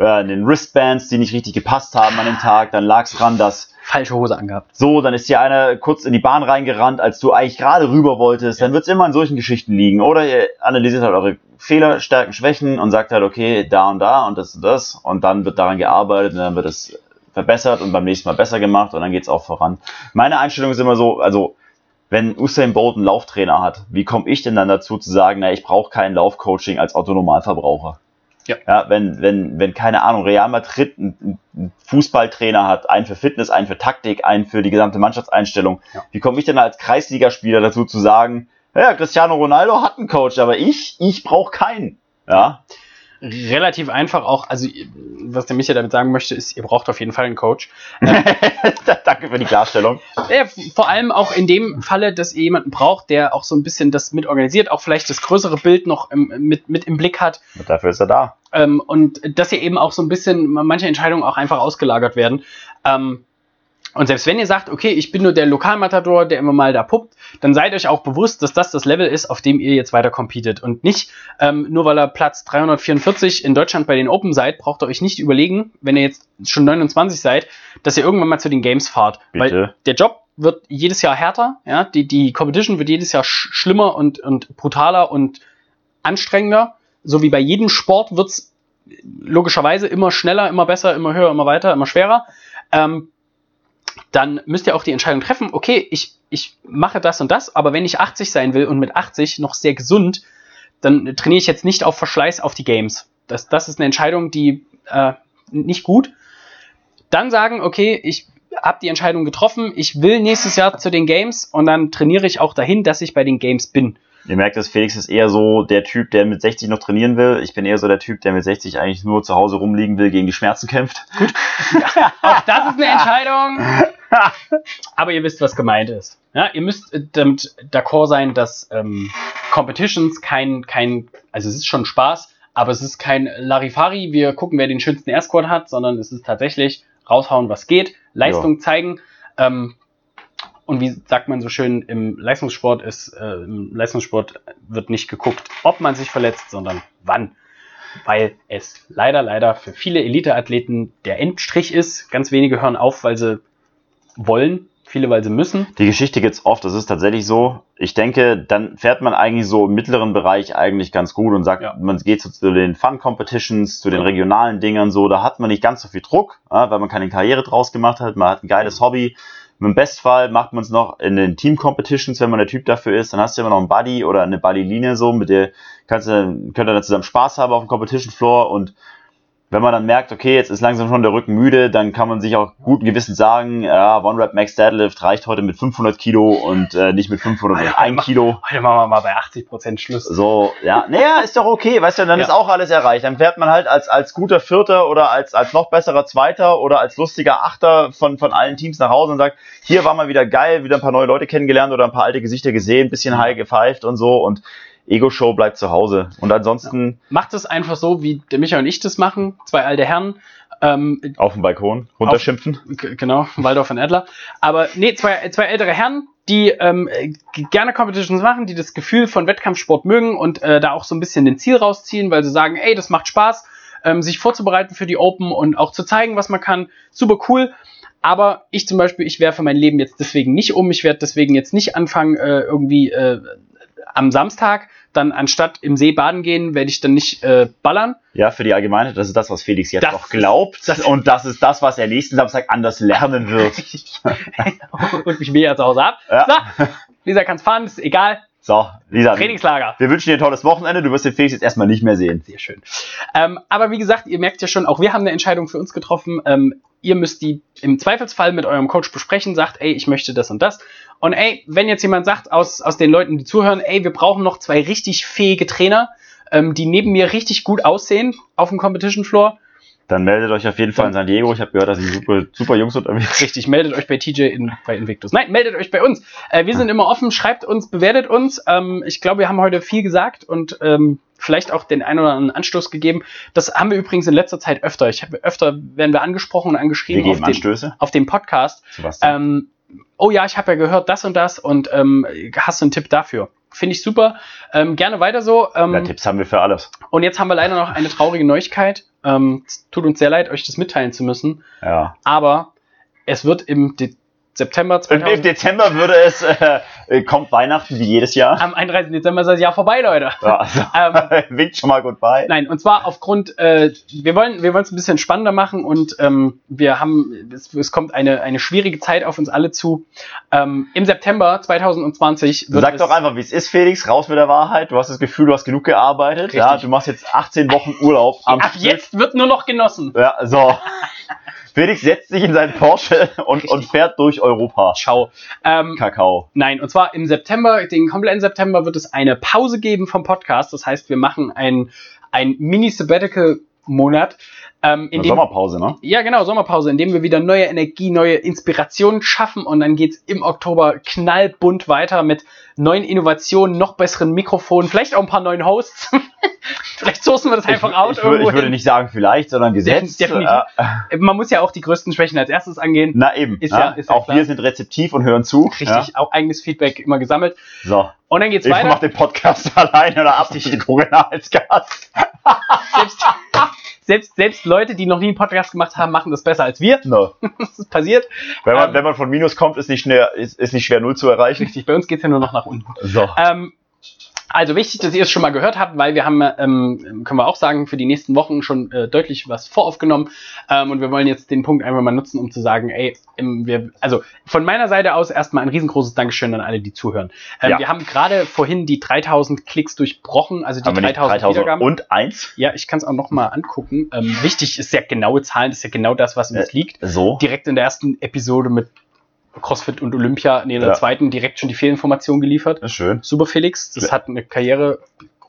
äh, an den Wristbands, die nicht richtig gepasst haben an dem Tag, dann lag es dran, dass Falsche Hose angehabt. so, dann ist dir einer kurz in die Bahn reingerannt, als du eigentlich gerade rüber wolltest, dann wird es immer an solchen Geschichten liegen. Oder ihr analysiert halt eure Fehler, Stärken, Schwächen und sagt halt, okay, da und da und das und das und dann wird daran gearbeitet und dann wird es verbessert und beim nächsten Mal besser gemacht und dann geht's auch voran. Meine Einstellung ist immer so, also wenn Usain Bolt einen Lauftrainer hat, wie komme ich denn dann dazu zu sagen, na, ich brauche kein Laufcoaching als Autonormalverbraucher? Ja. ja wenn, wenn, wenn, keine Ahnung, Real Madrid einen, einen Fußballtrainer hat, einen für Fitness, einen für Taktik, einen für die gesamte Mannschaftseinstellung, Ja. wie komme ich denn als Kreisligaspieler dazu zu sagen, ja, Cristiano Ronaldo hat einen Coach, aber ich, ich brauche keinen. Ja, Relativ einfach auch, also was der Michael damit sagen möchte, ist, ihr braucht auf jeden Fall einen Coach. *laughs* danke für die Klarstellung. Ja, vor allem auch in dem Falle, dass ihr jemanden braucht, der auch so ein bisschen das mit organisiert, auch vielleicht das größere Bild noch im, mit, mit im Blick hat. Und dafür ist er da. Ähm, und dass ihr eben auch so ein bisschen manche Entscheidungen auch einfach ausgelagert werden. Ähm, und selbst wenn ihr sagt, okay, ich bin nur der Lokalmatador, der immer mal da puppt, dann seid euch auch bewusst, dass das das Level ist, auf dem ihr jetzt weiter competet. Und nicht, ähm, nur weil ihr Platz 344 in Deutschland bei den Open seid, braucht ihr euch nicht überlegen, wenn ihr jetzt schon 29 seid, dass ihr irgendwann mal zu den Games fahrt. Weil Bitte. der Job wird jedes Jahr härter, ja, die, die Competition wird jedes Jahr sch schlimmer und, und brutaler und anstrengender. So wie bei jedem Sport wird's logischerweise immer schneller, immer besser, immer höher, immer weiter, immer schwerer. Ähm, dann müsst ihr auch die Entscheidung treffen, okay, ich, ich mache das und das, aber wenn ich 80 sein will und mit 80 noch sehr gesund, dann trainiere ich jetzt nicht auf Verschleiß auf die Games. Das, das ist eine Entscheidung, die äh, nicht gut. Dann sagen, okay, ich habe die Entscheidung getroffen, ich will nächstes Jahr zu den Games und dann trainiere ich auch dahin, dass ich bei den Games bin. Ihr merkt, dass Felix ist eher so der Typ, der mit 60 noch trainieren will. Ich bin eher so der Typ, der mit 60 eigentlich nur zu Hause rumliegen will, gegen die Schmerzen kämpft. *laughs* Auch das ist eine Entscheidung. *laughs* *laughs* Aber ihr wisst, was gemeint ist. Ja, ihr müsst äh, damit d'accord sein, dass ähm, Competitions kein, kein, also es ist schon Spaß, aber es ist kein Larifari, wir gucken, wer den schönsten Air Squad hat, sondern es ist tatsächlich raushauen, was geht, Leistung zeigen. Ähm, und wie sagt man so schön, im Leistungssport ist, äh, im Leistungssport wird nicht geguckt, ob man sich verletzt, sondern wann. Weil es leider, leider für viele Eliteathleten der Endstrich ist. Ganz wenige hören auf, weil sie wollen, viele, weil sie müssen. Die Geschichte gibt's oft, das ist tatsächlich so. Ich denke, dann fährt man eigentlich so im mittleren Bereich eigentlich ganz gut und sagt, Ja. man geht so zu den Fun-Competitions, zu den regionalen Dingern so, da hat man nicht ganz so viel Druck, weil man keine Karriere draus gemacht hat, man hat ein geiles Hobby. Im Bestfall macht man es noch in den Team-Competitions, wenn man der Typ dafür ist, dann hast du immer noch einen Buddy oder eine Buddy-Linie so, mit der kannst du, könnt ihr dann zusammen Spaß haben auf dem Competition-Floor und wenn man dann merkt, okay, jetzt ist langsam schon der Rücken müde, dann kann man sich auch guten Gewissen sagen, ja, One Rep Max Deadlift reicht heute mit 500 Kilo und äh, nicht mit 501 Kilo. Heute machen wir mal bei 80% Schluss. So, ja, naja, ist doch okay, weißt du, dann Ja. ist auch alles erreicht. Dann fährt man halt als, als guter Vierter oder als, als noch besserer Zweiter oder als lustiger Achter von, von allen Teams nach Hause und sagt, hier war mal wieder geil, wieder ein paar neue Leute kennengelernt oder ein paar alte Gesichter gesehen, ein bisschen high gepfeift und so und Ego-Show bleibt zu Hause. Und ansonsten, Macht es einfach so, wie der Michael und ich das machen, zwei alte Herren. Ähm, Auf dem Balkon runterschimpfen. G- Genau, Waldorf und Adler. Aber nee, zwei, zwei ältere Herren, die ähm, äh, gerne Competitions machen, die das Gefühl von Wettkampfsport mögen und äh, da auch so ein bisschen den Ziel rausziehen, weil sie sagen, ey, das macht Spaß, ähm, sich vorzubereiten für die Open und auch zu zeigen, was man kann. Super cool. Aber ich zum Beispiel, ich werfe mein Leben jetzt deswegen nicht um. Ich werde deswegen jetzt nicht anfangen, äh, irgendwie äh, am Samstag dann anstatt im See baden gehen, werde ich dann nicht äh, ballern. Ja, für die Allgemeinheit, das ist das, was Felix jetzt Das noch glaubt. das- und das ist das, was er nächsten Samstag anders lernen wird. *laughs* und mich mehr zu Hause ab. Ja. So, Lisa kann's fahren, ist egal. So, Lisa, Trainingslager. wir wünschen dir ein tolles Wochenende. Du wirst den Felix jetzt erstmal nicht mehr sehen. Sehr schön. Ähm, aber wie gesagt, ihr merkt ja schon, auch wir haben eine Entscheidung für uns getroffen. Ähm, ihr müsst die im Zweifelsfall mit eurem Coach besprechen, sagt, ey, ich möchte das und das. Und ey, wenn jetzt jemand sagt aus, aus den Leuten, die zuhören, ey, wir brauchen noch zwei richtig fähige Trainer, ähm, die neben mir richtig gut aussehen auf dem Competition Floor, Dann meldet euch auf jeden Fall in San Diego. Ich habe gehört, da sind super, super Jungs unterwegs. Richtig, meldet euch bei TJ in, bei Invictus. Nein, meldet euch bei uns. Äh, wir sind immer offen, schreibt uns, bewertet uns. Ähm, ich glaube, wir haben heute viel gesagt und ähm, vielleicht auch den einen oder anderen Anstoß gegeben. Das haben wir übrigens in letzter Zeit öfter. Ich habe öfter werden wir angesprochen und Wir angeschrieben geben auf dem, Anstöße. auf dem Podcast. Denn? Ähm, oh ja, ich habe ja gehört das und das und ähm, hast du einen Tipp dafür? Finde ich super. Ähm, gerne weiter so. Ähm, ja, Tipps haben wir für alles. und jetzt haben wir leider noch eine traurige Neuigkeit. Ähm, es tut uns sehr leid, euch das mitteilen zu müssen. Ja. Aber es wird im De September Und Im 2000, Dezember würde es, äh, äh, kommt Weihnachten wie jedes Jahr. am 31. Dezember ist das Jahr vorbei, Leute. Ja, also, *laughs* Ähm, *laughs* winkt schon mal goodbye. Nein, und zwar aufgrund, äh, wir wollen wir wollen es ein bisschen spannender machen und ähm, wir haben, es, es kommt eine, eine schwierige Zeit auf uns alle zu. Ähm, Im September 2020 wird Sag doch einfach, wie es ist, Felix, raus mit der Wahrheit. Du hast das Gefühl, du hast genug gearbeitet. Richtig. Ja, du machst jetzt 18 Wochen Urlaub am ab Stück. jetzt wird nur noch genossen. Ja, so. *laughs* Felix setzt sich in seinen Porsche und, und fährt durch Europa. Ciao. Ähm, Kakao. Nein, und zwar im September, den kompletten September wird es eine Pause geben vom Podcast. Das heißt, wir machen ein, ein Mini-Sabbatical-Monat. Ähm, in dem, Sommerpause, ne? ja, genau, Sommerpause, in dem wir wieder neue Energie, neue Inspirationen schaffen und dann geht's im Oktober knallbunt weiter mit neuen Innovationen, noch besseren Mikrofonen, vielleicht auch ein paar neuen Hosts. *laughs* vielleicht sourcen wir das einfach aus. ich, würde, ich irgendwo würde nicht sagen vielleicht, sondern gesetzt. Definitiv. Äh, Man muss ja auch die größten Schwächen als erstes angehen. na eben. Ist ne? ja- ist ja Auch klar. wir sind rezeptiv und hören zu. Richtig, auch eigenes Feedback immer gesammelt. Ja? So. Und dann geht's Ich weiter. mache den Podcast *laughs* alleine oder *laughs* ab die Corinna als Gast. selbst, selbst, selbst Leute, die noch nie einen Podcast gemacht haben, machen das besser als wir. No. *laughs* Das ist passiert. Wenn, man, Ähm. wenn man von Minus kommt, ist nicht, schnell, ist, ist nicht schwer, null zu erreichen. Richtig, bei uns geht's ja nur noch nach unten. So. Ähm, also wichtig, dass ihr es schon mal gehört habt, weil wir haben, ähm, können wir auch sagen, für die nächsten Wochen schon äh, deutlich was voraufgenommen. Ähm, und wir wollen jetzt den Punkt einfach mal nutzen, um zu sagen, ey, ähm, wir, also von meiner Seite aus erstmal ein riesengroßes Dankeschön an alle, die zuhören. Ähm, Ja. Wir haben gerade vorhin die 3000 Klicks durchbrochen, also die Haben wir nicht 3000, 3000 Wiedergaben. und eins? ja, ich kann es auch noch mal angucken. Ähm, wichtig ist ja genaue Zahlen, das ist ja genau das, was uns Äh, liegt. So. direkt in der ersten Episode mit CrossFit und Olympia, nee, in der Ja. zweiten direkt schon die Fehlinformation geliefert. Schön. Super Felix, das Ja. hat eine Karriere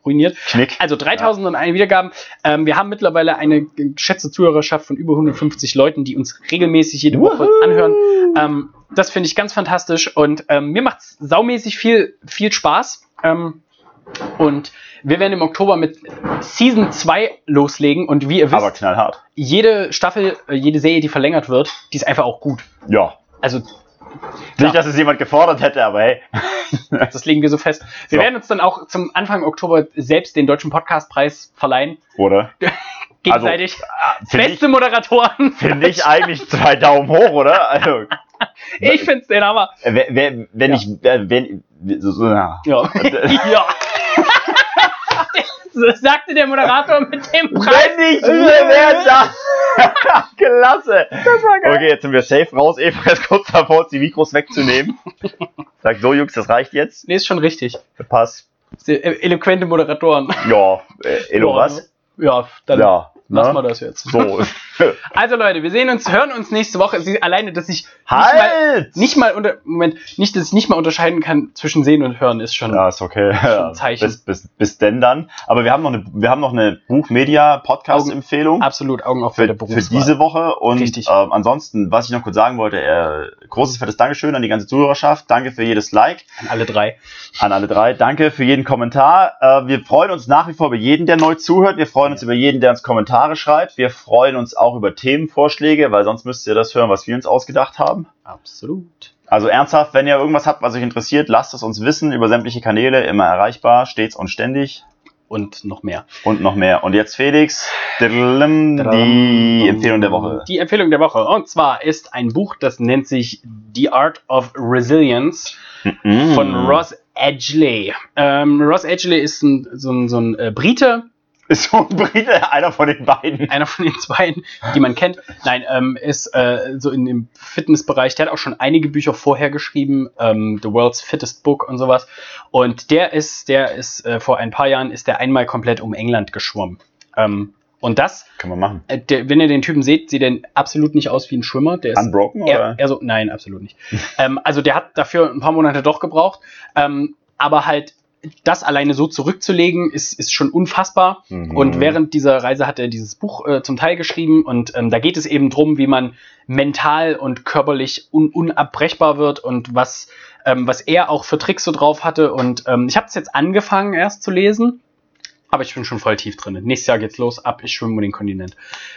ruiniert. Knick. Also 3001 Wiedergaben. Ähm, wir haben mittlerweile eine geschätzte Zuhörerschaft von über 150 Leuten, die uns regelmäßig jede Woche anhören. Ähm, das finde ich ganz fantastisch und ähm, mir macht saumäßig viel, viel Spaß. Ähm, und wir werden im Oktober mit Season 2 loslegen und wie ihr wisst, Aber knallhart. jede Staffel, äh, jede Serie, die verlängert wird, die ist einfach auch gut. Ja. Also Nicht, dass es jemand gefordert hätte, aber hey. *laughs* Das legen wir so fest. Wir So. werden uns dann auch zum Anfang Oktober selbst den Deutschen Podcastpreis verleihen. Oder? *laughs* Gegenseitig. Finde ich, Beste Moderatoren. find ich *laughs* eigentlich zwei Daumen hoch, oder? Also, Ich find's den Hammer. äh, wer, wenn Ja. ich, äh, wenn, so, so, ja. Ja. ja. sagte der Moderator mit dem Preis. Wenn ich hier wäre. *laughs* Klasse. Das war geil. Okay, jetzt sind wir safe raus. Eva ist kurz davor, die Mikros wegzunehmen. *laughs* Sagt so, Jungs, das reicht jetzt. Nee, ist schon richtig. Pass. E- Eloquente Moderatoren. Ja, äh, Elo, Ja, was? Ja, dann Ja. Lassen wir ne? das jetzt. So. *laughs* Also Leute, wir sehen uns, hören uns nächste Woche. Sie, alleine, dass ich nicht mal, halt! nicht mal unter, Moment, nicht, dass ich nicht mal unterscheiden kann zwischen sehen und hören, ist schon. Ja, ist okay. Ein Zeichen. bis, bis, bis denn dann. Aber wir haben noch eine, wir haben noch eine Buch-Media-Podcast-Empfehlung. Absolut Augen auf bei der für, für diese Woche. Und Richtig. ähm, ansonsten, was ich noch kurz sagen wollte, äh, großes fettes Dankeschön an die ganze Zuhörerschaft. Danke für jedes Like, An alle drei. an alle drei. Danke für jeden Kommentar. Äh, wir freuen uns nach wie vor über jeden, der neu zuhört. Wir freuen uns über jeden, der uns Kommentare Kommentare schreibt. Wir freuen uns auch über Themenvorschläge, weil sonst müsst ihr das hören, was wir uns ausgedacht haben. Absolut. Also ernsthaft, wenn ihr irgendwas habt, was euch interessiert, lasst es uns wissen über sämtliche Kanäle, immer erreichbar, stets und ständig Und noch mehr. und noch mehr. Und jetzt Felix, die Empfehlung der Woche. Die Empfehlung der Woche. Und zwar ist ein Buch, das nennt sich The Art of Resilience von Ross Edgley. Ähm, Ross Edgley ist ein, so ein, so ein äh, Brite, Ist so ein Brite, einer von den beiden. einer von den zwei, die man kennt. Nein, ähm, ist äh, so in dem Fitnessbereich. Der hat auch schon einige Bücher vorher geschrieben, ähm, The World's Fittest Book und sowas. Und der ist, der ist äh, vor ein paar Jahren ist der einmal komplett um England geschwommen. Ähm, und das, Kann man machen. äh, der, wenn ihr den Typen seht, sieht er absolut nicht aus wie ein Schwimmer. Der ist Unbroken er, oder? er so, nein, absolut nicht. *laughs* ähm, also der hat dafür ein paar Monate doch gebraucht. Ähm, aber halt das alleine so zurückzulegen, ist, ist schon unfassbar. Mhm. Und während dieser Reise hat er dieses Buch äh, zum Teil geschrieben und ähm, da geht es eben drum, wie man mental und körperlich un unabbrechbar wird und was, ähm, was er auch für Tricks so drauf hatte. Und ähm, ich habe es jetzt angefangen erst zu lesen, aber ich bin schon voll tief drin. Nächstes Jahr geht's los, ab, ich schwimme um den Kontinent.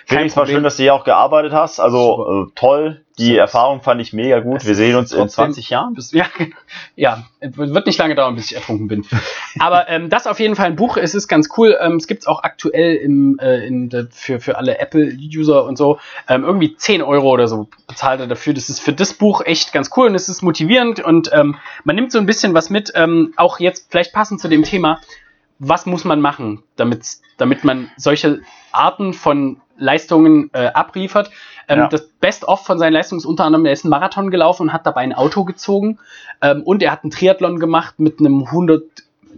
Kein Felix, war schön, dass du hier auch gearbeitet hast. Also äh, toll. Die So. Erfahrung fand ich mega gut. Es Wir sehen uns in trotzdem- 20 Jahren. Bis, ja, *laughs* ja, es wird nicht lange dauern, bis ich ertrunken bin. Aber ähm, das auf jeden Fall ein Buch. Es ist ganz cool. Ähm, es gibt es auch aktuell im, äh, in, für, für alle Apple-User und so. Ähm, irgendwie 10 Euro oder so bezahlt er dafür. Das ist für das Buch echt ganz cool und es ist motivierend und ähm, man nimmt so ein bisschen was mit. Ähm, auch jetzt vielleicht passend zu dem Thema. Was muss man machen, damit, damit man solche Arten von Leistungen äh, abliefert? Ähm, Ja. Das Best-of von seinen Leistungen ist unter anderem, er ist einen Marathon gelaufen und hat dabei ein Auto gezogen. Ähm, und er hat einen Triathlon gemacht mit einem 100,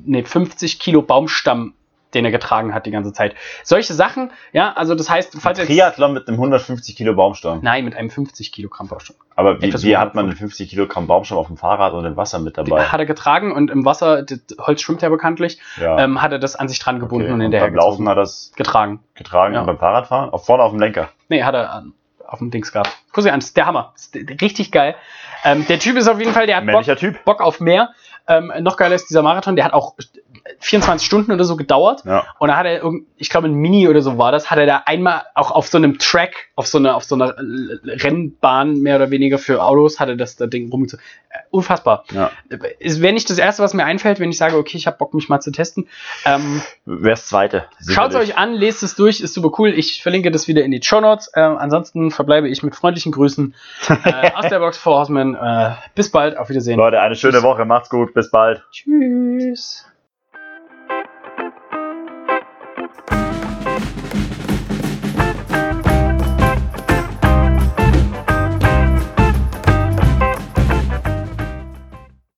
nee, 50 Kilo Baumstamm, den er getragen hat die ganze Zeit. Solche Sachen, ja, also das heißt, falls jetzt. Triathlon mit einem 150 Kilo Baumstamm. Nein, mit einem 50 Kilogramm Baumstamm. Aber wie, wie hat man einen 50 Kilogramm Baumstamm auf dem Fahrrad und im Wasser mit dabei? Hat er getragen und im Wasser, das Holz schwimmt ja bekanntlich, Ja. ähm, hat er das an sich dran gebunden okay. und und hinterher beim Laufen hat er es getragen. getragen Ja. und beim Fahrradfahren? Auch vorne auf dem Lenker. Nee, hat er an, auf dem Dings gehabt. Guck dir an, das ist der Hammer. Das richtig geil. Ähm, der Typ ist auf jeden Fall, der hat Bock, Typ. Bock auf mehr. Ähm, noch geiler ist dieser Marathon, der hat auch 24 Stunden oder so gedauert. Ja. Und da hat er, ich glaube, ein Mini oder so war das, hat er da einmal auch auf so einem Track, auf so einer, auf so einer äh, Rennbahn mehr oder weniger für Autos, hat er das, das Ding rumgezogen. Äh, unfassbar. Ja. Es wäre nicht das erste, was mir einfällt, wenn ich sage, okay, ich habe Bock, mich mal zu testen. Ähm, Wer ist Zweite? Schaut es euch an, lest es durch, ist super cool. Ich verlinke das wieder in die Show Notes. Ähm, ansonsten verbleibe ich mit freundlichen Grüßen *laughs* äh, aus der Box for Horseman. Äh, bis bald, auf Wiedersehen. Leute, eine schöne Woche. Macht's gut. Bis bald. Tschüss.